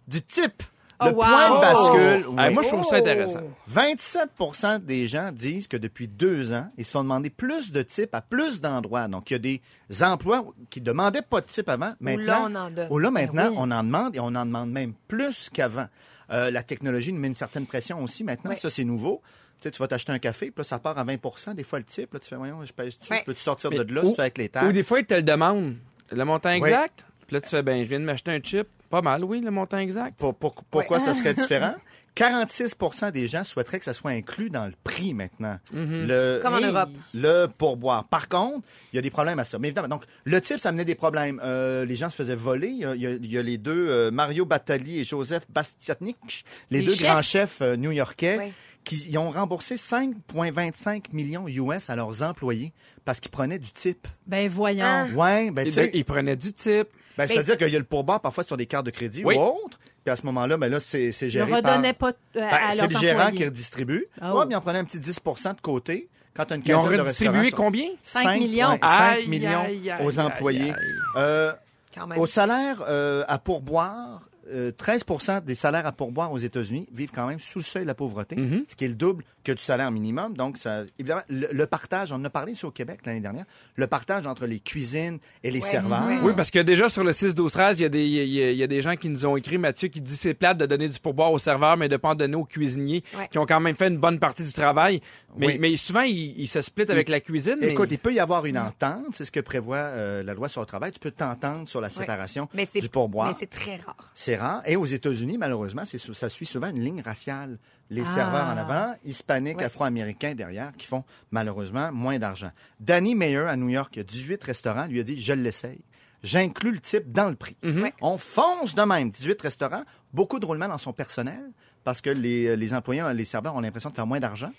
Speaker 4: du type?
Speaker 5: Oh,
Speaker 4: le
Speaker 5: wow.
Speaker 4: point de bascule. Oui.
Speaker 3: moi, je trouve ça intéressant.
Speaker 4: 27% des gens disent que depuis deux ans, ils se font demander plus de types à plus d'endroits. Donc, il y a des emplois qui demandaient pas de type avant. Maintenant,
Speaker 2: là, on en
Speaker 4: là, maintenant,
Speaker 5: oui.
Speaker 4: on en demande et on en demande même plus qu'avant. Euh, la technologie nous met une certaine pression aussi maintenant.
Speaker 2: Oui.
Speaker 4: Ça, c'est nouveau. Tu sais, tu vas t'acheter un café, puis là, ça part à 20% des fois le type. Là, tu fais, voyons, je pèse dessus.
Speaker 2: Ouais.
Speaker 4: Peux-tu sortir
Speaker 3: Mais
Speaker 4: de là,
Speaker 3: ou-
Speaker 4: si tu avec les
Speaker 3: Ou
Speaker 4: taxes?
Speaker 3: des fois, ils te le demandent. Le montant exact. Puis là, tu fais, ben, je viens de m'acheter un chip. Pas mal, oui, le montant exact.
Speaker 4: Pour- pour- pourquoi ça serait différent? 46% des gens souhaiteraient que ça soit inclus dans le prix maintenant. le,
Speaker 2: Comme en. Europe.
Speaker 4: le pourboire. Par contre, il y a des problèmes à ça. Mais évidemment, donc, le type, ça amenait des problèmes. Euh, les gens se faisaient voler. Il y a, il y les deux, euh, Mario Battali et Joseph Bastiatnik, les,
Speaker 2: Les
Speaker 4: deux
Speaker 2: chefs?
Speaker 4: grands chefs euh, new-yorkais,
Speaker 2: Oui.
Speaker 4: qui ils ont remboursé 5,25 millions US à leurs employés parce qu'ils prenaient du type.
Speaker 5: Ben voyons.
Speaker 2: Ah.
Speaker 4: Ouais, ben,
Speaker 3: Et
Speaker 4: tu
Speaker 3: de- ils prenaient du type.
Speaker 4: Ben,
Speaker 2: Mais-
Speaker 4: c'est-à-dire qu'il y a le pourboire parfois sur des cartes de crédit
Speaker 3: Oui.
Speaker 4: ou autres. Puis à ce moment-là, ben là, c'est géré
Speaker 5: ne
Speaker 4: par...
Speaker 5: pas euh,
Speaker 4: Ben,
Speaker 5: à
Speaker 4: c'est le gérant
Speaker 5: employés.
Speaker 4: qui redistribue.
Speaker 5: Oh.
Speaker 4: Ouais, il en prenait un petit 10 de côté. quand tu as une
Speaker 3: Ils ont
Speaker 4: quinzaine de
Speaker 3: redistribué
Speaker 4: restaurants...
Speaker 3: combien?
Speaker 5: Cinq
Speaker 4: Cinq,
Speaker 5: millions.
Speaker 4: ouais, cinq
Speaker 3: Aïe,
Speaker 4: millions
Speaker 3: aïe, aïe,
Speaker 4: aux employés.
Speaker 3: aïe.
Speaker 4: Euh,
Speaker 2: Quand même.
Speaker 4: au salaire euh, à pourboire, euh, 13% des salaires à pourboire aux États-Unis vivent quand même sous le seuil de la pauvreté,
Speaker 3: Mhm.
Speaker 4: ce qui est le double que du salaire minimum. Donc, ça, évidemment, le, le partage, on en a parlé ici au Québec l'année dernière, le partage entre les cuisines et les
Speaker 2: Ouais,
Speaker 4: serveurs.
Speaker 3: Oui, parce que déjà sur le 6 12 13 il y a des il y a- il y a des gens qui nous ont écrit Mathieu qui dit c'est plate de donner du pourboire aux serveurs mais de pas en donner aux cuisiniers
Speaker 2: Ouais.
Speaker 3: qui ont quand même fait une bonne partie du travail. Mais,
Speaker 4: Oui.
Speaker 3: mais souvent ils, ils se splitent avec la cuisine. mais-
Speaker 4: Écoute, il peut y avoir une entente, c'est ce que prévoit euh, la loi sur le travail. Tu peux t'entendre sur la séparation
Speaker 2: Mais
Speaker 4: du pourboire.
Speaker 2: Mais c'est très rare.
Speaker 4: Rare. Et aux États-Unis, malheureusement, ça suit souvent une ligne raciale. Les
Speaker 5: Ah.
Speaker 4: serveurs en avant, hispaniques,
Speaker 2: Ouais.
Speaker 4: afro-américains derrière, qui font malheureusement moins d'argent. Danny Mayer à New York, il y a 18 restaurants, lui a dit Je l'essaye. J'inclus le type dans le prix.
Speaker 3: Mhm.
Speaker 2: Ouais.
Speaker 4: On fonce de même. 18 restaurants, beaucoup de roulements dans son personnel parce que les, les employés, les serveurs ont l'impression de faire moins d'argent.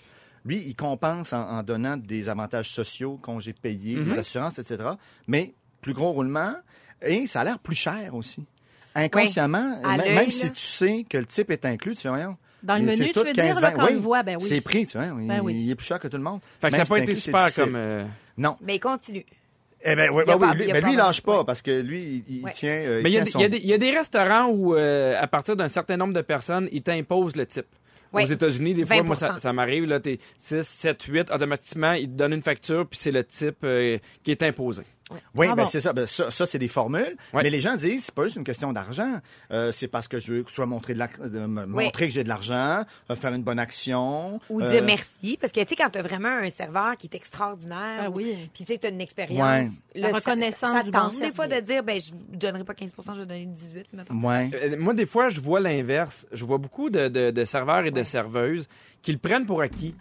Speaker 4: Lui, il compense en, en donnant des avantages sociaux, congés payés,
Speaker 3: Mhm.
Speaker 4: des assurances, etc. Mais plus gros roulement et ça a l'air plus cher aussi. Inconsciemment,
Speaker 2: À
Speaker 4: même, si tu sais que le type est inclus, tu fais voyons.
Speaker 5: Dans le
Speaker 4: c'est
Speaker 5: menu, tu veux dire, là,
Speaker 4: 15-20.
Speaker 5: quand on
Speaker 4: Oui,
Speaker 5: le voit, ben oui.
Speaker 4: C'est pris, tu vois. il-
Speaker 5: Ben oui.
Speaker 4: Il est plus cher que tout le monde.
Speaker 3: Fait que ça n'a pas
Speaker 4: si
Speaker 3: été super comme euh,
Speaker 4: Non.
Speaker 2: Mais continue.
Speaker 4: Eh ben, oui,
Speaker 2: Il a
Speaker 4: ben oui, lui,
Speaker 2: il
Speaker 4: ben lui, il
Speaker 2: pas
Speaker 4: lâche pas
Speaker 2: vraiment-
Speaker 4: parce que lui, il, il
Speaker 2: Ouais.
Speaker 4: tient, euh, il
Speaker 3: Mais il y, a
Speaker 4: tient
Speaker 3: des-
Speaker 4: son
Speaker 3: il y a des- il y a des restaurants où, euh, à partir d'un certain nombre de personnes, ils t'imposent le type.
Speaker 2: Ouais.
Speaker 3: Aux États-Unis, des fois, moi,
Speaker 2: 20%.
Speaker 3: ça, ça m'arrive, là, t'es 6, 7, 8, automatiquement, ils te donnent une facture, puis c'est le type euh, qui est imposé.
Speaker 4: Oui,
Speaker 5: Ah
Speaker 4: ben
Speaker 5: bon?
Speaker 4: c'est ça. Ben, ça, ça, c'est des formules.
Speaker 3: Ouais.
Speaker 4: Mais les gens disent, c'est pas juste une question d'argent. Euh, c'est parce que je veux que soit montré de la- de me
Speaker 2: Oui.
Speaker 4: montrer que j'ai de l'argent, euh, faire une bonne action.
Speaker 2: Ou
Speaker 4: euh,
Speaker 2: dire merci. Parce que, tu sais, quand t'as vraiment un serveur qui est extraordinaire,
Speaker 5: Ah oui.
Speaker 2: puis tu sais, t'as une expérience.
Speaker 4: Ouais.
Speaker 5: La
Speaker 2: ça-
Speaker 5: reconnaissance
Speaker 2: ça,
Speaker 5: du
Speaker 2: tente
Speaker 5: bon
Speaker 2: des fois de dire, ben, je ne donnerai pas 15% je vais donner 18, mettons.
Speaker 4: Ouais.
Speaker 3: Euh, Moi, des fois, je vois l'inverse. Je vois beaucoup de, de- de serveurs et de serveuses qui le prennent pour acquis.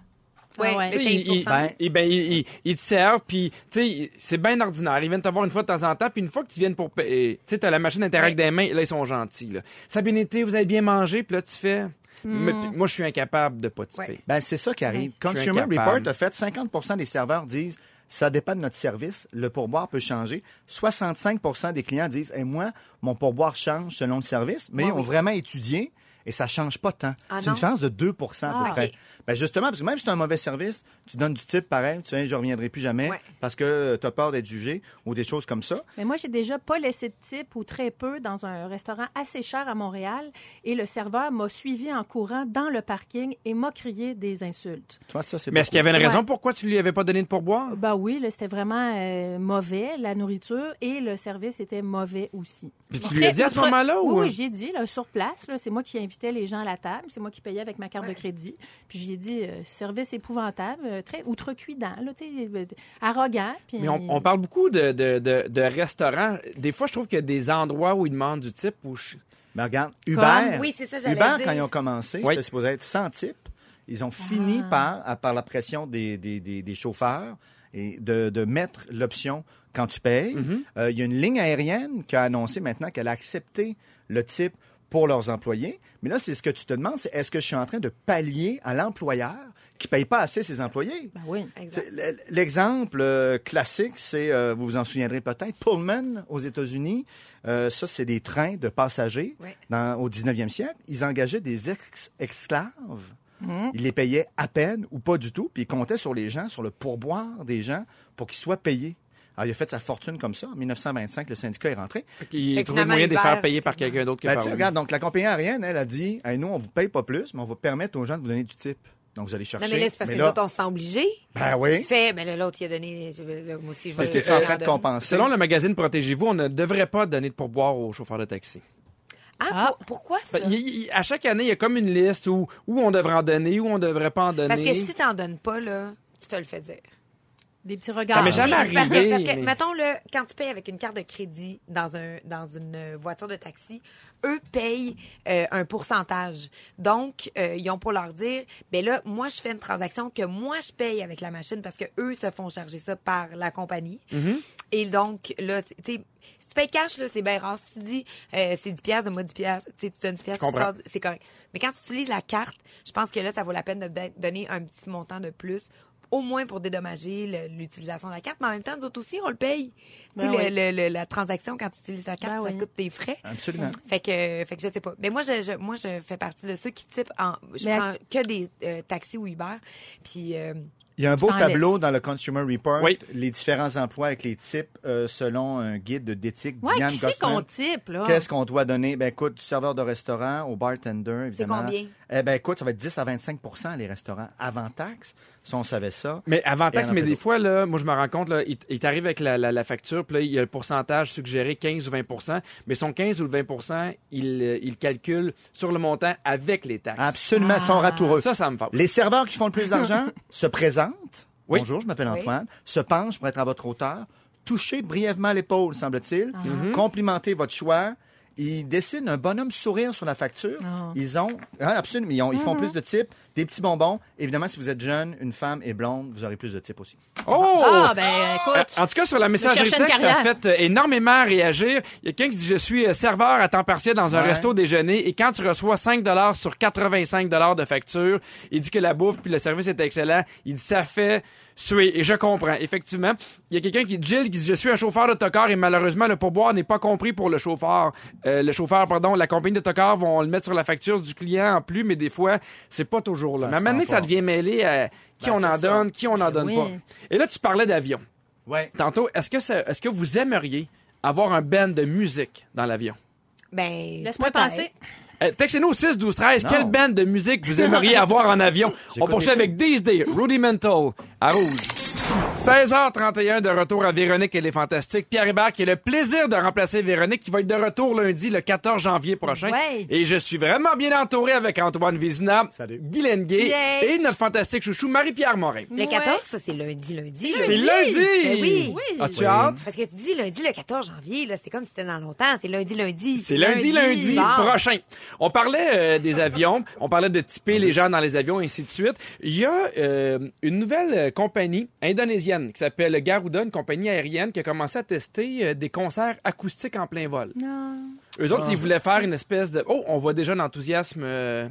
Speaker 2: Ouais,
Speaker 5: Ah ouais.
Speaker 3: ils,
Speaker 2: 15
Speaker 3: ils-
Speaker 4: Ben-
Speaker 3: ils- ben, ils- ils- ils te servent, puis tu sais, c'est bien ordinaire. Ils viennent te voir une fois de temps en temps, puis une fois que tu viennent pour payer, tu sais, la machine Interact
Speaker 2: Ouais.
Speaker 3: des mains, là, ils sont gentils. Là. Ça a bien été, vous avez bien mangé, puis là, tu fais... Mais, puis moi, je suis incapable de pas.
Speaker 2: Ouais.
Speaker 4: Ben, c'est ça qui arrive. Consumer. Report a fait 50% des serveurs disent ça dépend de notre service, le pourboire peut changer. 65% des clients disent et moi, mon pourboire change selon le service, mais
Speaker 2: Ouais,
Speaker 4: ils ont
Speaker 2: oui.
Speaker 4: vraiment étudié et ça change pas tant.
Speaker 2: Ah
Speaker 4: c'est une différence de 2 à peu
Speaker 2: Ah,
Speaker 4: près.
Speaker 2: ok.
Speaker 4: Ben justement, parce que même si c'est un mauvais service, tu donnes du type pareil, tu sais, je reviendrai plus jamais
Speaker 2: Ouais.
Speaker 4: parce que tu as peur d'être jugé ou des choses comme ça.
Speaker 5: Mais moi, j'ai déjà pas laissé de type ou très peu dans un restaurant assez cher à Montréal et le serveur m'a suivi en courant dans le parking et m'a crié des insultes.
Speaker 4: Tu vois, ça, c'est
Speaker 3: Mais est-ce qu'il y avait une
Speaker 5: Ouais.
Speaker 3: raison pourquoi tu lui avais pas donné de pourboire?
Speaker 5: Ben oui, là, c'était vraiment euh, mauvais, la nourriture, et le service était mauvais aussi.
Speaker 3: Puis tu lui as dit à ce moment-là?
Speaker 5: Oui,
Speaker 3: ou...
Speaker 5: oui, j'ai dit, là, sur place, là, c'est moi qui les gens à la table, c'est moi qui payais avec ma carte de crédit. Puis j'ai dit, euh, service épouvantable, euh, très outrecuidant, là, euh, arrogant. Puis,
Speaker 3: Mais on, on parle beaucoup de, de, de, de restaurants. Des fois, je trouve qu'il y a des endroits où ils demandent du type où je...
Speaker 4: Mais regarde, Uber,
Speaker 2: Oui, c'est ça,
Speaker 4: Uber
Speaker 2: dire.
Speaker 4: quand ils ont commencé,
Speaker 3: Oui.
Speaker 4: c'était supposé être 100 types. Ils ont fini
Speaker 5: Ah.
Speaker 4: par, à- par la pression des, des, des, des chauffeurs, et de, de mettre l'option quand tu payes.
Speaker 3: Mm-hmm.
Speaker 4: Euh, Il y a une ligne aérienne qui a annoncé maintenant qu'elle a accepté le type pour leurs employés. Mais là, c'est ce que tu te demandes, c'est est-ce que je suis en train de pallier à l'employeur qui paye pas assez ses employés?
Speaker 5: Ben oui.
Speaker 4: L'exemple euh, classique, c'est, euh, vous vous en souviendrez peut-être, Pullman aux États-Unis. Euh, ça, c'est des trains de passagers dans- au 19e siècle. Ils engageaient des ex- esclaves. Ils les payaient à peine ou pas du tout, puis ils comptaient sur les gens, sur le pourboire des gens pour qu'ils soient payés. Alors, il a fait sa fortune comme ça. En 1925, le syndicat est rentré.
Speaker 3: Il
Speaker 2: Fait
Speaker 3: trouvait le moyen de les faire payer par quelqu'un d'autre que
Speaker 4: Ben,
Speaker 3: par
Speaker 4: tu regarde, donc la compagnie aérienne, elle a dit Hey, nous, on vous paye pas plus, mais on va permettre aux gens de vous donner du type. Donc, vous allez chercher.
Speaker 2: Non, mais là, c'est parce que
Speaker 4: là-
Speaker 2: l'autre, on se sent obligé.
Speaker 4: Ben
Speaker 2: Il
Speaker 4: oui.
Speaker 2: se fait, mais l'autre, il a donné. moi aussi, je
Speaker 4: Parce
Speaker 2: veux-
Speaker 4: que tu es en train de compenser.
Speaker 3: Selon le magazine Protégez-vous, on ne devrait pas donner de pourboire aux chauffeurs de taxi.
Speaker 2: Ah,
Speaker 5: Ah.
Speaker 2: pour- pourquoi ça?
Speaker 3: Il- il- à chaque année, il y a comme une liste où, où on devrait en donner, où on devrait pas en donner.
Speaker 2: Parce que si t'en donnes pas, là, tu te le fais dire.
Speaker 5: Des petits regards.
Speaker 3: Ça m'est jamais
Speaker 2: Oui, parce que- Parce que,
Speaker 3: mais-
Speaker 2: mettons, là, quand tu payes avec une carte de crédit dans, un, dans une voiture de taxi, eux payent euh, un pourcentage. Donc, euh, ils ont pour leur dire, ben là, moi, je fais une transaction que moi, je paye avec la machine parce que eux se font charger ça par la compagnie.
Speaker 3: Mm-hmm.
Speaker 2: Et donc, là, tu sais, si tu payes cash, là, c'est bien rare. Si tu dis, euh, c'est 10 piastres, de moi 10 piastres, tu sais, tu donnes 10 piastres, c'est correct. Mais quand tu utilises la carte, je pense que là, ça vaut la peine de donner un petit montant de plus au moins pour dédommager l'utilisation de la carte, mais en même temps, nous autres aussi, on le paye. Tu sais,
Speaker 5: Ben oui.
Speaker 2: le- le- la transaction, quand tu utilises la carte,
Speaker 5: Ben
Speaker 2: ça
Speaker 5: oui.
Speaker 2: coûte des frais.
Speaker 4: Absolument.
Speaker 2: Fait que, fait que je sais pas. Mais moi, je, je- moi, je fais partie de ceux qui typent en. Je
Speaker 5: Mais à-
Speaker 2: prends que des euh, taxis ou Uber. Puis, euh,
Speaker 4: Il y a un beau
Speaker 5: En
Speaker 4: tableau
Speaker 5: laisse.
Speaker 4: dans le Consumer Report,
Speaker 3: Oui.
Speaker 4: les différents emplois avec les types euh, selon un guide d'éthique
Speaker 5: Ouais,
Speaker 4: Diane
Speaker 5: qui c'est qu'on type, là?
Speaker 4: Qu'est-ce qu'on doit donner? Ben écoute, du serveur de restaurant au bartender, évidemment.
Speaker 2: combien?
Speaker 4: Eh ben écoute, ça va être 10 à 25% les restaurants avant taxe, si on savait ça.
Speaker 3: Mais avant taxe, mais des fois, là, moi, je me rends compte, là, il, il t'arrive avec la, la- la facture, puis là, il y a le pourcentage suggéré 15 ou 20% mais son 15 ou 20 il, euh, il calcule sur le montant avec les taxes.
Speaker 4: Absolument, sont ratoureux.
Speaker 3: Ça, ça me fâche.
Speaker 4: Les serveurs qui font le plus d'argent se présentent.
Speaker 3: Oui.
Speaker 4: Bonjour, je m'appelle
Speaker 2: Oui.
Speaker 4: Antoine. Se penchent pour être à votre hauteur. Touchez brièvement l'épaule, semble-t-il.
Speaker 3: Mhm.
Speaker 4: Complimentez votre choix. Ils dessinent un bonhomme sourire sur la facture.
Speaker 5: Ah.
Speaker 4: Ils ont, ah, absolument, ils, ont- ils
Speaker 3: Mhm.
Speaker 4: font plus de types, des petits bonbons. Évidemment, si vous êtes jeune, une femme et blonde, vous aurez plus de types aussi.
Speaker 3: Oh!
Speaker 5: Ah, ben,
Speaker 3: Euh,
Speaker 5: écoute.
Speaker 3: En tout cas, sur la messagerie texte, ça a fait euh, énormément réagir. Il y a quelqu'un qui dit Je suis euh, serveur à temps partiel dans un
Speaker 4: Ouais.
Speaker 3: resto déjeuner et quand tu reçois 5 sur 85 de facture, il dit que la bouffe puis le service est excellent. Il dit Ça fait suer. Et je comprends, effectivement. Il y a quelqu'un qui dit Jill qui dit Je suis un chauffeur d'autocar et malheureusement, le pourboire n'est pas compris pour le chauffeur. Euh, le chauffeur, pardon, la compagnie d'autocar vont le mettre sur la facture du client en plus, mais des fois, c'est pas toujours là. Mais à un moment donné, ça devient mêlé à qui
Speaker 4: Ben,
Speaker 3: on en
Speaker 4: ça.
Speaker 3: donne, qui on en donne
Speaker 5: oui.
Speaker 3: pas. Et là, tu parlais d'avion.
Speaker 4: Ouais.
Speaker 3: Tantôt, est-ce que, ça- est-ce que vous aimeriez avoir un band de musique dans l'avion?
Speaker 2: Ben,
Speaker 5: Laisse-moi penser.
Speaker 3: Euh, Textez-nous au 6 12 13
Speaker 4: Non.
Speaker 3: quelle band de musique vous aimeriez avoir en avion? On poursuit avec These Rudimental, à Rouge. 16h31 de retour à Véronique et les Fantastiques. Pierre Hébert qui a le plaisir de remplacer Véronique qui va être de retour lundi le 14 janvier prochain.
Speaker 5: Ouais.
Speaker 3: Et je suis vraiment bien entouré avec Antoine Vézina,
Speaker 4: Salut.
Speaker 3: Guy Lenguet et notre fantastique chouchou Marie-Pierre Morin.
Speaker 2: Le 14, ça, c'est lundi, lundi.
Speaker 3: C'est lundi!
Speaker 2: Ben oui.
Speaker 5: Oui.
Speaker 3: As-tu
Speaker 4: Oui.
Speaker 3: hâte?
Speaker 2: Parce que tu dis lundi le 14 janvier, là, c'est comme si c'était dans longtemps. C'est lundi, lundi.
Speaker 3: C'est lundi, lundi,
Speaker 2: Bon.
Speaker 3: prochain. On parlait euh, des avions, on parlait de typer les gens dans les avions, et ainsi de suite. Il y a euh, une nouvelle compagnie indonésienne qui s'appelle Garuda, une compagnie aérienne qui a commencé à tester euh, des concerts acoustiques en plein vol.
Speaker 5: Non.
Speaker 3: Eux autres, ils voulaient faire une espèce de... Oh, on voit déjà l'enthousiasme euh,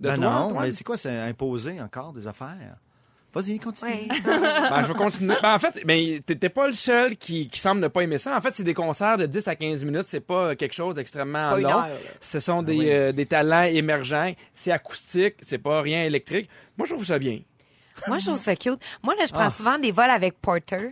Speaker 3: de
Speaker 4: Ben
Speaker 3: toi,
Speaker 4: non,
Speaker 3: Antoine.
Speaker 4: mais c'est quoi, c'est imposer encore des affaires? Vas-y, continue.
Speaker 3: Ben, je vais continuer. Ben, en fait, ben, t'étais pas le seul qui, qui semble ne pas aimer ça. En fait, c'est des concerts de 10 à 15 minutes. C'est pas quelque chose d'extrêmement
Speaker 2: Pas une
Speaker 3: long.
Speaker 2: heure, là.
Speaker 3: Ce sont des,
Speaker 4: Ah oui.
Speaker 3: euh, des talents émergents. C'est acoustique. C'est pas rien électrique. Moi, je trouve ça bien.
Speaker 2: Moi, je trouve ça cute. Moi, là, je
Speaker 3: Ah.
Speaker 2: prends souvent des vols avec Porter.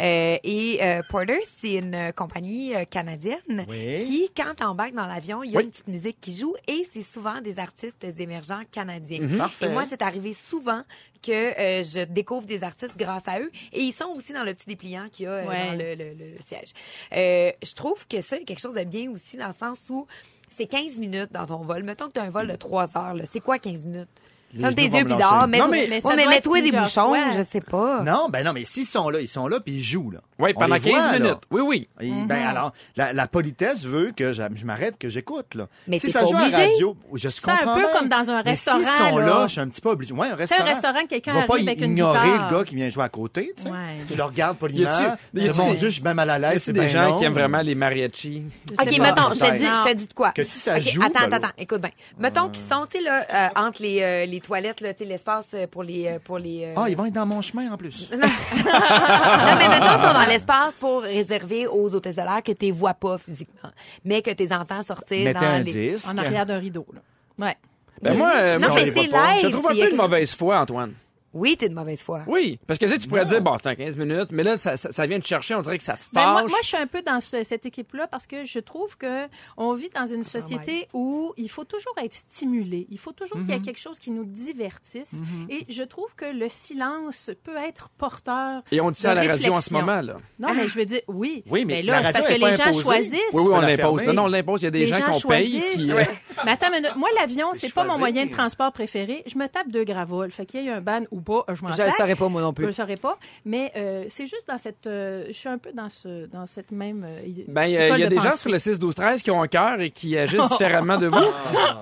Speaker 2: Euh, et euh, Porter, c'est une euh, compagnie euh, canadienne
Speaker 4: Oui.
Speaker 2: qui, quand t'embarques dans l'avion, il y a
Speaker 3: Oui.
Speaker 2: une petite musique qui joue et c'est souvent des artistes émergents canadiens.
Speaker 4: Parfait.
Speaker 2: Et moi, c'est arrivé souvent que euh, je découvre des artistes grâce à eux. Et ils sont aussi dans le petit dépliant qu'il y a euh,
Speaker 5: Ouais.
Speaker 2: dans le, le- le- le siège. Euh, je trouve que ça, il y a quelque chose de bien aussi dans le sens où c'est 15 minutes dans ton vol. Mettons que tu as un vol de 3 heures. là. C'est quoi 15 minutes? Ferme tes yeux puis
Speaker 4: blanchir.
Speaker 2: dors. Mets,
Speaker 3: Non, mais-
Speaker 5: Mais
Speaker 2: ouais,
Speaker 5: ça
Speaker 2: mais
Speaker 5: doit
Speaker 2: mets-toi des bouchons,
Speaker 5: fois.
Speaker 2: je sais pas.
Speaker 4: Non, ben non, mais s'ils sont là, ils sont là, puis ils jouent, là.
Speaker 3: Oui,
Speaker 4: On
Speaker 3: pendant
Speaker 4: les
Speaker 3: 15
Speaker 4: voit, là.
Speaker 3: minutes. Oui, oui.
Speaker 4: Et, Ben alors, la, la politesse veut que je, je m'arrête, que j'écoute, là.
Speaker 2: Mais
Speaker 4: si ça
Speaker 2: pas
Speaker 4: joue à
Speaker 2: obligé.
Speaker 4: la radio, je
Speaker 5: C'est un peu comme dans un
Speaker 4: Mais
Speaker 5: restaurant,
Speaker 4: s'ils sont là,
Speaker 5: là.
Speaker 4: je suis un petit peu obligé. Ouais, un
Speaker 5: C'est
Speaker 4: restaurant.
Speaker 5: un restaurant, quelqu'un
Speaker 4: Tu vas pas
Speaker 5: arrive avec une
Speaker 4: ignorer le gars qui vient jouer à côté, tu sais.
Speaker 5: Ouais.
Speaker 4: Tu le regardes poliment. mon Dieu, je suis bien mal à
Speaker 3: Y
Speaker 4: l'aise, c'est
Speaker 3: des gens qui aiment vraiment les mariachis?
Speaker 2: OK, mettons, je te dis, de quoi?
Speaker 4: Que si ça joue,
Speaker 2: Attends,
Speaker 4: ben
Speaker 2: attends, écoute bien. Mettons qu'ils sont, tu sais, là, euh, entre les, euh, les toilettes, là, tu sais, l'espace euh, pour les... euh, pour les euh,
Speaker 4: Ah, ils vont être dans mon chemin, en plus.
Speaker 2: non, mais mettons, ils sont dans l'espace pour réserver aux hôtesses de l'air que tu les vois pas physiquement, mais que tu les entends sortir
Speaker 4: Mettez
Speaker 2: dans
Speaker 4: un
Speaker 2: les...
Speaker 4: disque.
Speaker 5: En arrière d'un rideau, là. Ouais.
Speaker 3: Ben moi,
Speaker 2: Non,
Speaker 3: moi,
Speaker 2: mais
Speaker 3: je- trouve un peu de
Speaker 2: quelque
Speaker 3: mauvaise foi, Antoine.
Speaker 2: Oui, t'es de mauvaise foi.
Speaker 3: Oui, parce que tu sais, tu pourrais dire, bon, t'as 15 minutes, mais là, ça, ça, ça vient te chercher, on dirait que ça te
Speaker 5: Ben,
Speaker 3: fâche.
Speaker 5: moi, moi, je suis un peu dans ce- cette équipe-là parce que je trouve que on vit dans une société où il faut toujours être stimulé. Il faut toujours
Speaker 3: Mhm.
Speaker 5: qu'il y ait quelque chose qui nous divertisse. Et je trouve que le silence peut être porteur.
Speaker 3: Et on dit ça à la radio en ce moment, là.
Speaker 5: Non, mais je veux dire, oui.
Speaker 4: Oui, mais
Speaker 5: là,
Speaker 4: la
Speaker 5: c'est parce que
Speaker 4: radio est
Speaker 5: les gens
Speaker 4: imposée.
Speaker 5: choisissent.
Speaker 3: Oui, oui, on l'impose. Non, non, on l'impose. Il y a des
Speaker 5: Les
Speaker 3: gens,
Speaker 5: gens
Speaker 3: qu'on paye qui.
Speaker 5: Ouais. Mais attends minute. Moi, l'avion,
Speaker 4: C'est
Speaker 5: pas mon moyen de transport préféré. Je me tape deux gravoles. Fait qu'il y ait un ban ou pas, je m'en
Speaker 2: Je le
Speaker 5: sac.
Speaker 2: saurais pas, moi non
Speaker 5: Je
Speaker 2: plus.
Speaker 5: le saurais pas. Mais euh, c'est juste dans cette. euh, je suis un peu dans, ce, dans cette même. euh, idée-
Speaker 3: Ben, il y a, y a
Speaker 5: de
Speaker 3: des gens sur le 6, 12, 13 qui ont un cœur et qui agissent différemment de vous.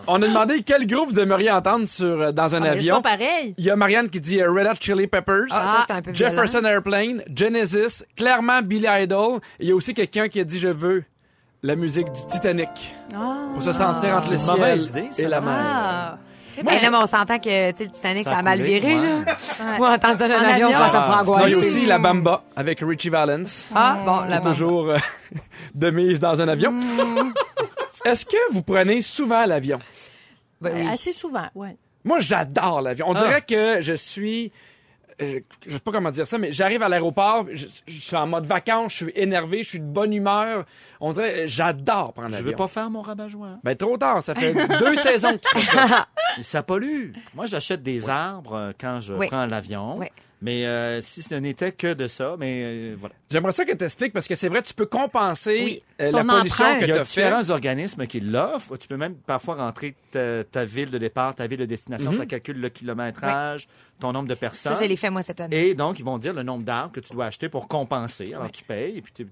Speaker 3: On a demandé quel groupe vous aimeriez entendre sur, euh, dans un
Speaker 5: Ah,
Speaker 3: avion.
Speaker 5: pas pareil.
Speaker 3: Il y a Marianne qui dit euh, Red Hot Chili Peppers.
Speaker 2: Ah, ça, c'est un peu violent.
Speaker 3: Jefferson Airplane, Genesis, clairement Billy Idol. Et il y a aussi quelqu'un qui a dit je veux la musique du Titanic
Speaker 5: Ah.
Speaker 3: pour se sentir entre
Speaker 4: C'est
Speaker 3: le ciel
Speaker 4: mauvaise idée,
Speaker 3: et la mer.
Speaker 5: Ah.
Speaker 2: Eh, non, mais on s'entend que tu sais, le Titanic, ça,
Speaker 4: Ça
Speaker 2: a
Speaker 4: a
Speaker 2: mal
Speaker 4: coulé,
Speaker 2: viré.
Speaker 4: ouais.
Speaker 2: Là. Moi, entendre ça dans
Speaker 5: En
Speaker 2: l'avion,
Speaker 5: avion.
Speaker 2: ça me prend
Speaker 4: Ah,
Speaker 3: Non, il y a aussi la Bamba avec Richie Valens.
Speaker 2: Ah, bon, la
Speaker 3: toujours euh, de mise dans un avion.
Speaker 2: Mm.
Speaker 3: Est-ce que vous prenez souvent l'avion?
Speaker 2: Ben oui.
Speaker 5: Assez souvent, ouais.
Speaker 3: Moi, j'adore l'avion. On
Speaker 4: Ah.
Speaker 3: dirait que je suis je, je sais pas comment dire ça, mais j'arrive à l'aéroport, je, je suis en mode vacances, je suis énervé, je suis de bonne humeur. On dirait, euh, j'adore prendre
Speaker 4: Je
Speaker 3: l'avion.
Speaker 4: veux pas faire mon rabat-joie.
Speaker 3: Ben, trop tard. Ça fait deux saisons que tu fais ça.
Speaker 4: Ça pollue. Moi, j'achète des arbres euh, quand je
Speaker 2: Oui.
Speaker 4: prends l'avion.
Speaker 2: Oui.
Speaker 4: Mais euh, si ce n'était que de ça, mais euh, voilà.
Speaker 3: J'aimerais ça que tu expliques parce que c'est vrai, tu peux compenser
Speaker 5: Oui.
Speaker 3: euh, la pollution
Speaker 5: empreinte.
Speaker 3: que
Speaker 4: Il y
Speaker 3: tu
Speaker 4: a
Speaker 3: as fait.
Speaker 4: différents organismes qui l'offrent. Tu peux même parfois rentrer ta, ta ville de départ, ta ville de destination. Ça calcule le kilométrage, ton nombre de personnes.
Speaker 2: Ça, je l'ai fait moi cette année.
Speaker 4: Et donc, ils vont dire le nombre d'arbres que tu dois acheter pour compenser. Alors, tu payes, et puis, tu-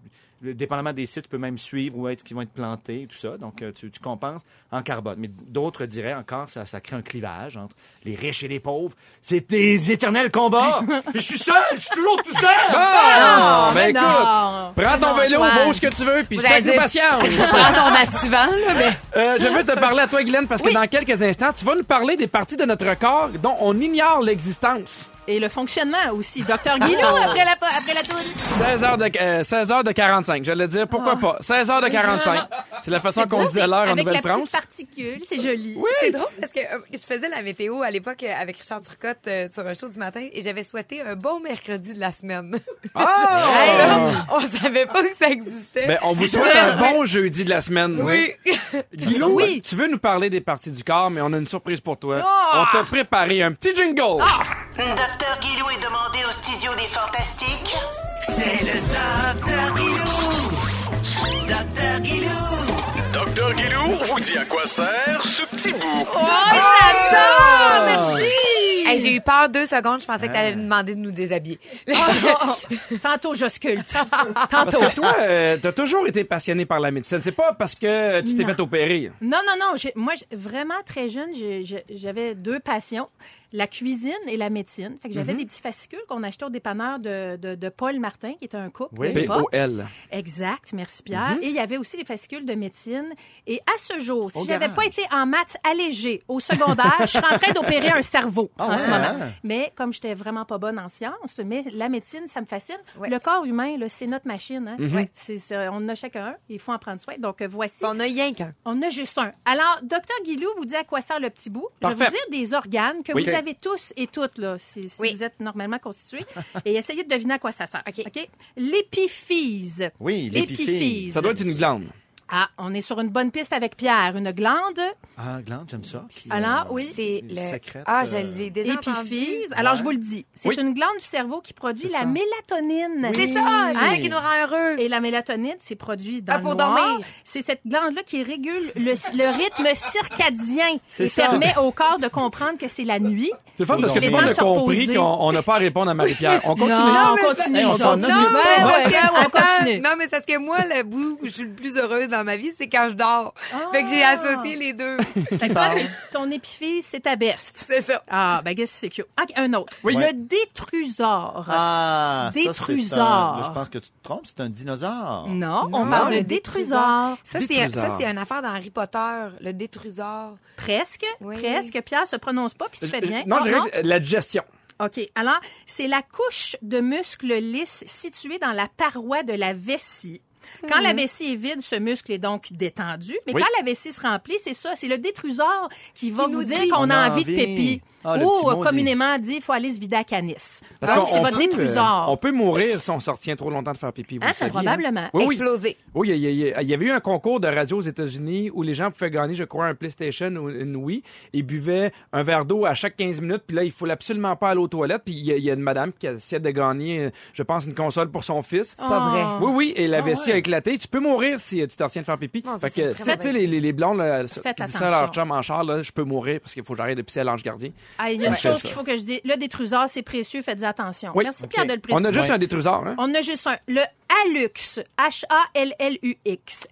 Speaker 4: dépendamment des sites, tu peux même suivre où est-ce qu'ils vont être plantés et tout ça. Donc, euh, tu, tu compenses en carbone. Mais d'autres diraient encore, ça, ça crée un clivage entre les riches et les pauvres. C'est des éternels combats. Puis je suis seul, je suis toujours tout seul.
Speaker 3: Ah! ben
Speaker 5: mais
Speaker 3: écoute,
Speaker 5: non.
Speaker 3: prends ton
Speaker 5: Non,
Speaker 3: vélo, va où ce que tu veux, puis de
Speaker 2: dire-
Speaker 3: patience.
Speaker 2: Prends ton activant, là, mais...
Speaker 3: Euh, je veux te parler à toi, Guylaine, parce que
Speaker 5: Oui.
Speaker 3: dans quelques instants, tu vas nous parler des parties de notre corps dont on ignore l'existence.
Speaker 5: Et le fonctionnement aussi. Docteur Guilou, après la, après la tour.
Speaker 3: 16 heures de, euh, 16 heures de 45, j'allais dire, pourquoi pas? 16 heures de 45. C'est la façon qu'on dit à l'heure en
Speaker 5: Avec la petite
Speaker 3: Nouvelle-France.
Speaker 5: particule, c'est joli.
Speaker 2: C'est drôle parce que euh, je faisais la météo à l'époque euh, avec Richard Turcotte euh, sur un show du matin et j'avais souhaité un bon mercredi de la semaine.
Speaker 3: Ah!
Speaker 2: on savait pas que ça existait.
Speaker 3: Ben, on vous souhaite un bon jeudi de la semaine.
Speaker 2: oui.
Speaker 3: Guilou,
Speaker 5: Oui.
Speaker 3: tu veux nous parler des parties du corps, mais on a une surprise pour toi.
Speaker 5: Ah!
Speaker 3: On t'a préparé un petit jingle.
Speaker 7: Docteur Guilou est demandé au studio des Fantastiques.
Speaker 8: C'est le Docteur Guilou. Docteur Guilou.
Speaker 9: Docteur Guilou vous dit à quoi sert ce petit bout.
Speaker 2: Hey, j'ai eu peur deux secondes. Je pensais que t'allais nous demander de nous déshabiller.
Speaker 5: Tantôt, je sculpte.
Speaker 3: Parce
Speaker 5: Tantôt.
Speaker 3: que toi, euh, t'as toujours été passionné par la médecine. C'est pas parce que tu t'es fait opérer.
Speaker 5: Non, non, non. Moi, j'ai- vraiment très jeune, j'avais deux passions, la cuisine et la médecine. Fait que j'avais des petits fascicules qu'on achetait au dépanneur de, de, de Paul Martin, qui était un couple
Speaker 4: Oui.
Speaker 3: P-O-L.
Speaker 5: Exact, merci Pierre. Et il y avait aussi les fascicules de médecine. Et à ce jour, si j'avais pas été en maths allégé au secondaire, je serais en train d'opérer un cerveau
Speaker 4: Ah
Speaker 5: en ce moment. Mais comme j'étais vraiment pas bonne en sciences, mais la médecine, ça me fascine.
Speaker 2: Ouais.
Speaker 5: Le corps humain, c'est notre machine. Hein?
Speaker 3: Mhm.
Speaker 5: Ouais. On en a chacun un. Il faut en prendre soin. Donc, euh, voici.
Speaker 2: on a rien qu'un.
Speaker 5: On a juste un. Alors, docteur Guilou vous dit à quoi sert le petit bout. Je vais vous dire des organes que
Speaker 3: Oui.
Speaker 5: vous avez tous et toutes, là, si, si
Speaker 2: Oui.
Speaker 5: vous êtes normalement constitués. et essayez de deviner à quoi ça sert.
Speaker 2: OK.
Speaker 5: OK? L'épiphyse.
Speaker 4: Oui, l'épiphyse.
Speaker 5: L'épiphyse.
Speaker 3: Ça doit être une glande.
Speaker 5: Ah, on est sur une bonne piste avec Pierre. Une glande,
Speaker 4: Ah, glande, j'aime ça. Qui,
Speaker 5: Alors,
Speaker 4: euh,
Speaker 5: oui.
Speaker 2: C'est le... Ah,
Speaker 4: euh,
Speaker 2: je l'ai déjà entendu.
Speaker 5: épiphyse. Alors,
Speaker 4: Ouais.
Speaker 5: je vous le dis. C'est
Speaker 3: Oui.
Speaker 5: une glande du cerveau qui produit la
Speaker 4: ça.
Speaker 5: mélatonine.
Speaker 2: C'est ça,
Speaker 5: Hein?
Speaker 2: qui nous rend heureux.
Speaker 5: Et la mélatonine, c'est produit dans
Speaker 2: Ah,
Speaker 5: le
Speaker 2: pour
Speaker 5: noir.
Speaker 2: dormir.
Speaker 5: C'est cette glande-là qui régule le, le rythme circadien
Speaker 4: C'est
Speaker 5: et
Speaker 4: ça.
Speaker 5: permet au corps de comprendre que c'est la nuit.
Speaker 3: C'est fun parce que
Speaker 5: les
Speaker 3: tout le monde a compris qu'on on n'a pas à répondre à Marie-Pierre. On continue.
Speaker 5: Non, on
Speaker 2: mais
Speaker 5: continue.
Speaker 4: On
Speaker 5: continue.
Speaker 2: non, mais c'est parce que moi, le bout je suis le plus heureuse dans ma vie, c'est quand je dors. Fait que j'ai associé les deux.
Speaker 5: Fait que toi, ton épiphyse, c'est ta best.
Speaker 2: c'est ça.
Speaker 5: Ah, ben, qu'est-ce que c'est cute. Ah, un autre.
Speaker 3: Oui.
Speaker 5: Le détrusor.
Speaker 4: Ah, ça, c'est
Speaker 5: Détrusor.
Speaker 4: un- là, Je pense que tu te trompes, c'est un dinosaure.
Speaker 5: Non, on parle de
Speaker 2: le
Speaker 5: détrusor.
Speaker 2: Ça, c'est,
Speaker 3: Détrusor.
Speaker 2: ça, c'est une affaire dans Harry Potter, le détrusor.
Speaker 5: Presque.
Speaker 2: Oui.
Speaker 5: Presque. Pierre se prononce pas, puis tu fais bien.
Speaker 3: Non,
Speaker 5: Ah,
Speaker 3: je dirais que la digestion.
Speaker 5: OK. Alors, c'est la couche de muscles lisses située dans la paroi de la vessie. Quand la vessie est vide, ce muscle est donc détendu. Mais
Speaker 3: Oui.
Speaker 5: quand la vessie se remplit, c'est ça, c'est le détrusor qui va
Speaker 2: Qui
Speaker 5: vous
Speaker 2: nous
Speaker 5: dire qu'on
Speaker 4: On
Speaker 5: a envie de
Speaker 4: envie. Ah,
Speaker 5: Ou communément dit, il faut aller se vider à canis.
Speaker 3: Parce
Speaker 5: Donc,
Speaker 3: qu'on-
Speaker 5: c'est
Speaker 3: on
Speaker 5: votre
Speaker 3: euh, on peut mourir si on se retient trop longtemps de faire pipi. Vous
Speaker 5: Hein,
Speaker 3: le saviez,
Speaker 5: probablement.
Speaker 3: Oui, oui.
Speaker 2: Explosé.
Speaker 3: Oui, il y, avait eu un concours de radio aux États-Unis où les gens pouvaient gagner, je crois, un PlayStation ou une Wii. Ils buvaient un verre d'eau à chaque 15 minutes. Puis là, il faut absolument pas aller aux toilettes. Puis il y, a- il y a une madame qui essayait de gagner, je pense, une console pour son fils.
Speaker 2: C'est pas vrai.
Speaker 3: Oui, oui, et la
Speaker 4: Ah
Speaker 3: vessie
Speaker 4: ouais.
Speaker 3: a éclaté. Tu peux mourir si tu te retiens de faire pipi.
Speaker 2: Non, ça,
Speaker 3: fait que, tu sais, les, les, les blondes, là, qui disent ça à leur chum en char, là, je peux mourir parce qu'il faut que j'arrête de pisser à l'ange gardien.
Speaker 5: Ah, il y a une chose qu'il faut que je dise. Le détrusor, c'est précieux, faites attention.
Speaker 3: Oui.
Speaker 5: Merci Pierre de le préciser.
Speaker 3: On a juste un détrusor, hein?
Speaker 5: On a juste un. Le hallux. H-A-L-L-U-X.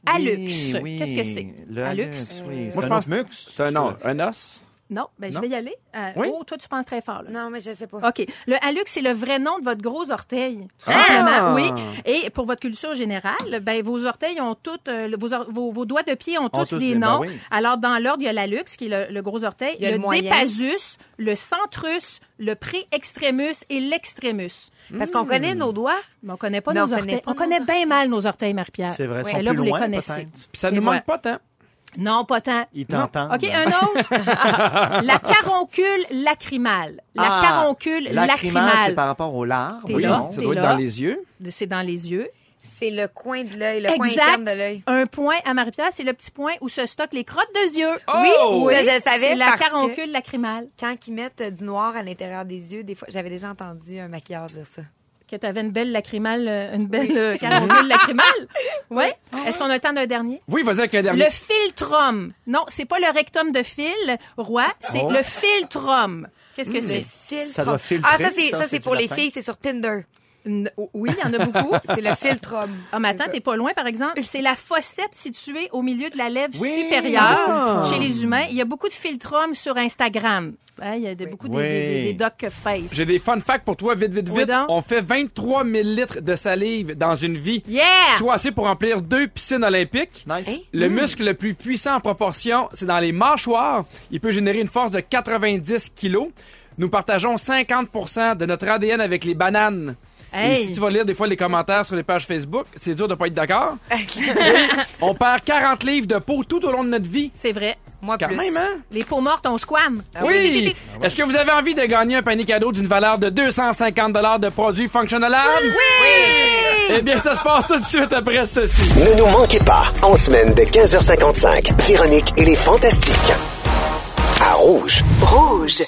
Speaker 4: Oui,
Speaker 5: Qu'est-ce que c'est? Hallux,
Speaker 4: oui.
Speaker 3: Moi, je pense-. C'est un, non, un os.
Speaker 5: Non, ben, je vais y aller. Euh,
Speaker 3: Oui?
Speaker 5: Oh, toi, tu penses très fort, là.
Speaker 2: Non, mais je sais pas.
Speaker 5: OK. Le hallux, c'est le vrai nom de votre gros orteil. Tout
Speaker 3: Ah!
Speaker 5: simplement. Oui. Et pour votre culture générale, ben, vos orteils ont toutes, euh, le- vos, or- vos, vos doigts de pied ont tous
Speaker 4: tous
Speaker 5: des
Speaker 4: des- ben
Speaker 5: noms.
Speaker 4: oui.
Speaker 5: Alors, dans l'ordre, il y a l'hallux, qui est le, le gros orteil,
Speaker 2: Il y a
Speaker 5: le,
Speaker 2: le moyen.
Speaker 5: dépasus, le centrus, le pré-extremus et l'extremus.
Speaker 2: Parce qu'on connaît nos doigts.
Speaker 5: Mais on connaît pas
Speaker 2: Mais
Speaker 5: nos
Speaker 2: on connaît
Speaker 5: orteils.
Speaker 2: pas
Speaker 5: on
Speaker 2: nos
Speaker 5: connaît bien mal nos orteils, Marie-Pierre.
Speaker 4: C'est vrai,
Speaker 5: Ouais,
Speaker 4: sont
Speaker 5: là,
Speaker 4: plus
Speaker 5: vous
Speaker 4: loin,
Speaker 5: les connaissez.
Speaker 4: peut-être.
Speaker 3: Puis ça
Speaker 5: Et
Speaker 3: ne
Speaker 5: voilà.
Speaker 3: manque pas tant.
Speaker 5: Non, pas tant.
Speaker 4: Ils t'entendent.
Speaker 5: OK, un autre. la caroncule lacrymale. La
Speaker 4: Ah,
Speaker 5: caroncule
Speaker 4: Lacrymale, c'est par rapport aux larves.
Speaker 5: T'es
Speaker 3: Oui,
Speaker 5: là,
Speaker 3: ça
Speaker 5: t'es
Speaker 3: doit être
Speaker 5: là.
Speaker 3: dans les yeux.
Speaker 5: C'est dans les yeux.
Speaker 2: C'est le coin de l'œil, le coin interne de l'œil.
Speaker 5: Un point à Marie-Pierre, c'est le petit point où se stockent les crottes de yeux.
Speaker 3: Oh!
Speaker 2: Oui, ça, je savais
Speaker 5: C'est la
Speaker 2: parce que-
Speaker 5: caroncule lacrymale.
Speaker 2: Quand ils mettent euh, du noir à l'intérieur des yeux, des fois, j'avais déjà entendu un maquilleur dire ça.
Speaker 5: Que tu avais une belle lacrymale, euh, une belle euh, lacrymale? Oui. Est-ce qu'on a le temps d'un dernier?
Speaker 3: Oui, vas-y avec un dernier.
Speaker 5: Le philtrum. Non, c'est pas le rectum de fil, roi, c'est
Speaker 4: Oh.
Speaker 5: le philtrum. Qu'est-ce que c'est?
Speaker 2: Filtre.
Speaker 4: Ça doit filtrer,
Speaker 2: Ah, ça, c'est,
Speaker 4: c'est
Speaker 2: c'est pour les filles, c'est sur Tinder.
Speaker 5: Oui, il y en a beaucoup.
Speaker 2: C'est le filtrum.
Speaker 5: Ah, mais attends, t'es pas loin, par exemple. C'est la fossette située au milieu de la lèvre
Speaker 4: Oui,
Speaker 5: supérieure
Speaker 4: le
Speaker 5: chez les humains. Il y a beaucoup de filtrums sur Instagram. Hein, il y a des- beaucoup des-
Speaker 4: Oui.
Speaker 5: des, des, des doc face.
Speaker 3: J'ai des fun facts pour toi, vite, vite, vite. On fait 23 000 litres de salive dans une vie.
Speaker 5: Yeah!
Speaker 3: Soit assez pour remplir deux piscines olympiques.
Speaker 4: Nice.
Speaker 2: Hein?
Speaker 3: Le muscle le plus puissant en proportion, c'est dans les mâchoires. Il peut générer une force de 90 kilos. Nous partageons 50% de notre ADN avec les bananes. Et si tu vas lire des fois les commentaires sur les pages Facebook, c'est dur de pas être d'accord. On perd 40 livres de peau tout au long de notre vie.
Speaker 5: C'est vrai.
Speaker 2: Moi,
Speaker 3: Quand
Speaker 2: plus.
Speaker 3: même, hein?
Speaker 5: Les peaux mortes, on squame.
Speaker 2: Ah
Speaker 3: oui! Est-ce que vous avez envie de gagner un panier cadeau d'une valeur de 250 de produits Functional Oui! Eh bien, ça se passe tout de suite après ceci.
Speaker 1: Ne nous manquez pas, en semaine de 15h55, Véronique et les Fantastiques. À Rouge.
Speaker 10: Rouge.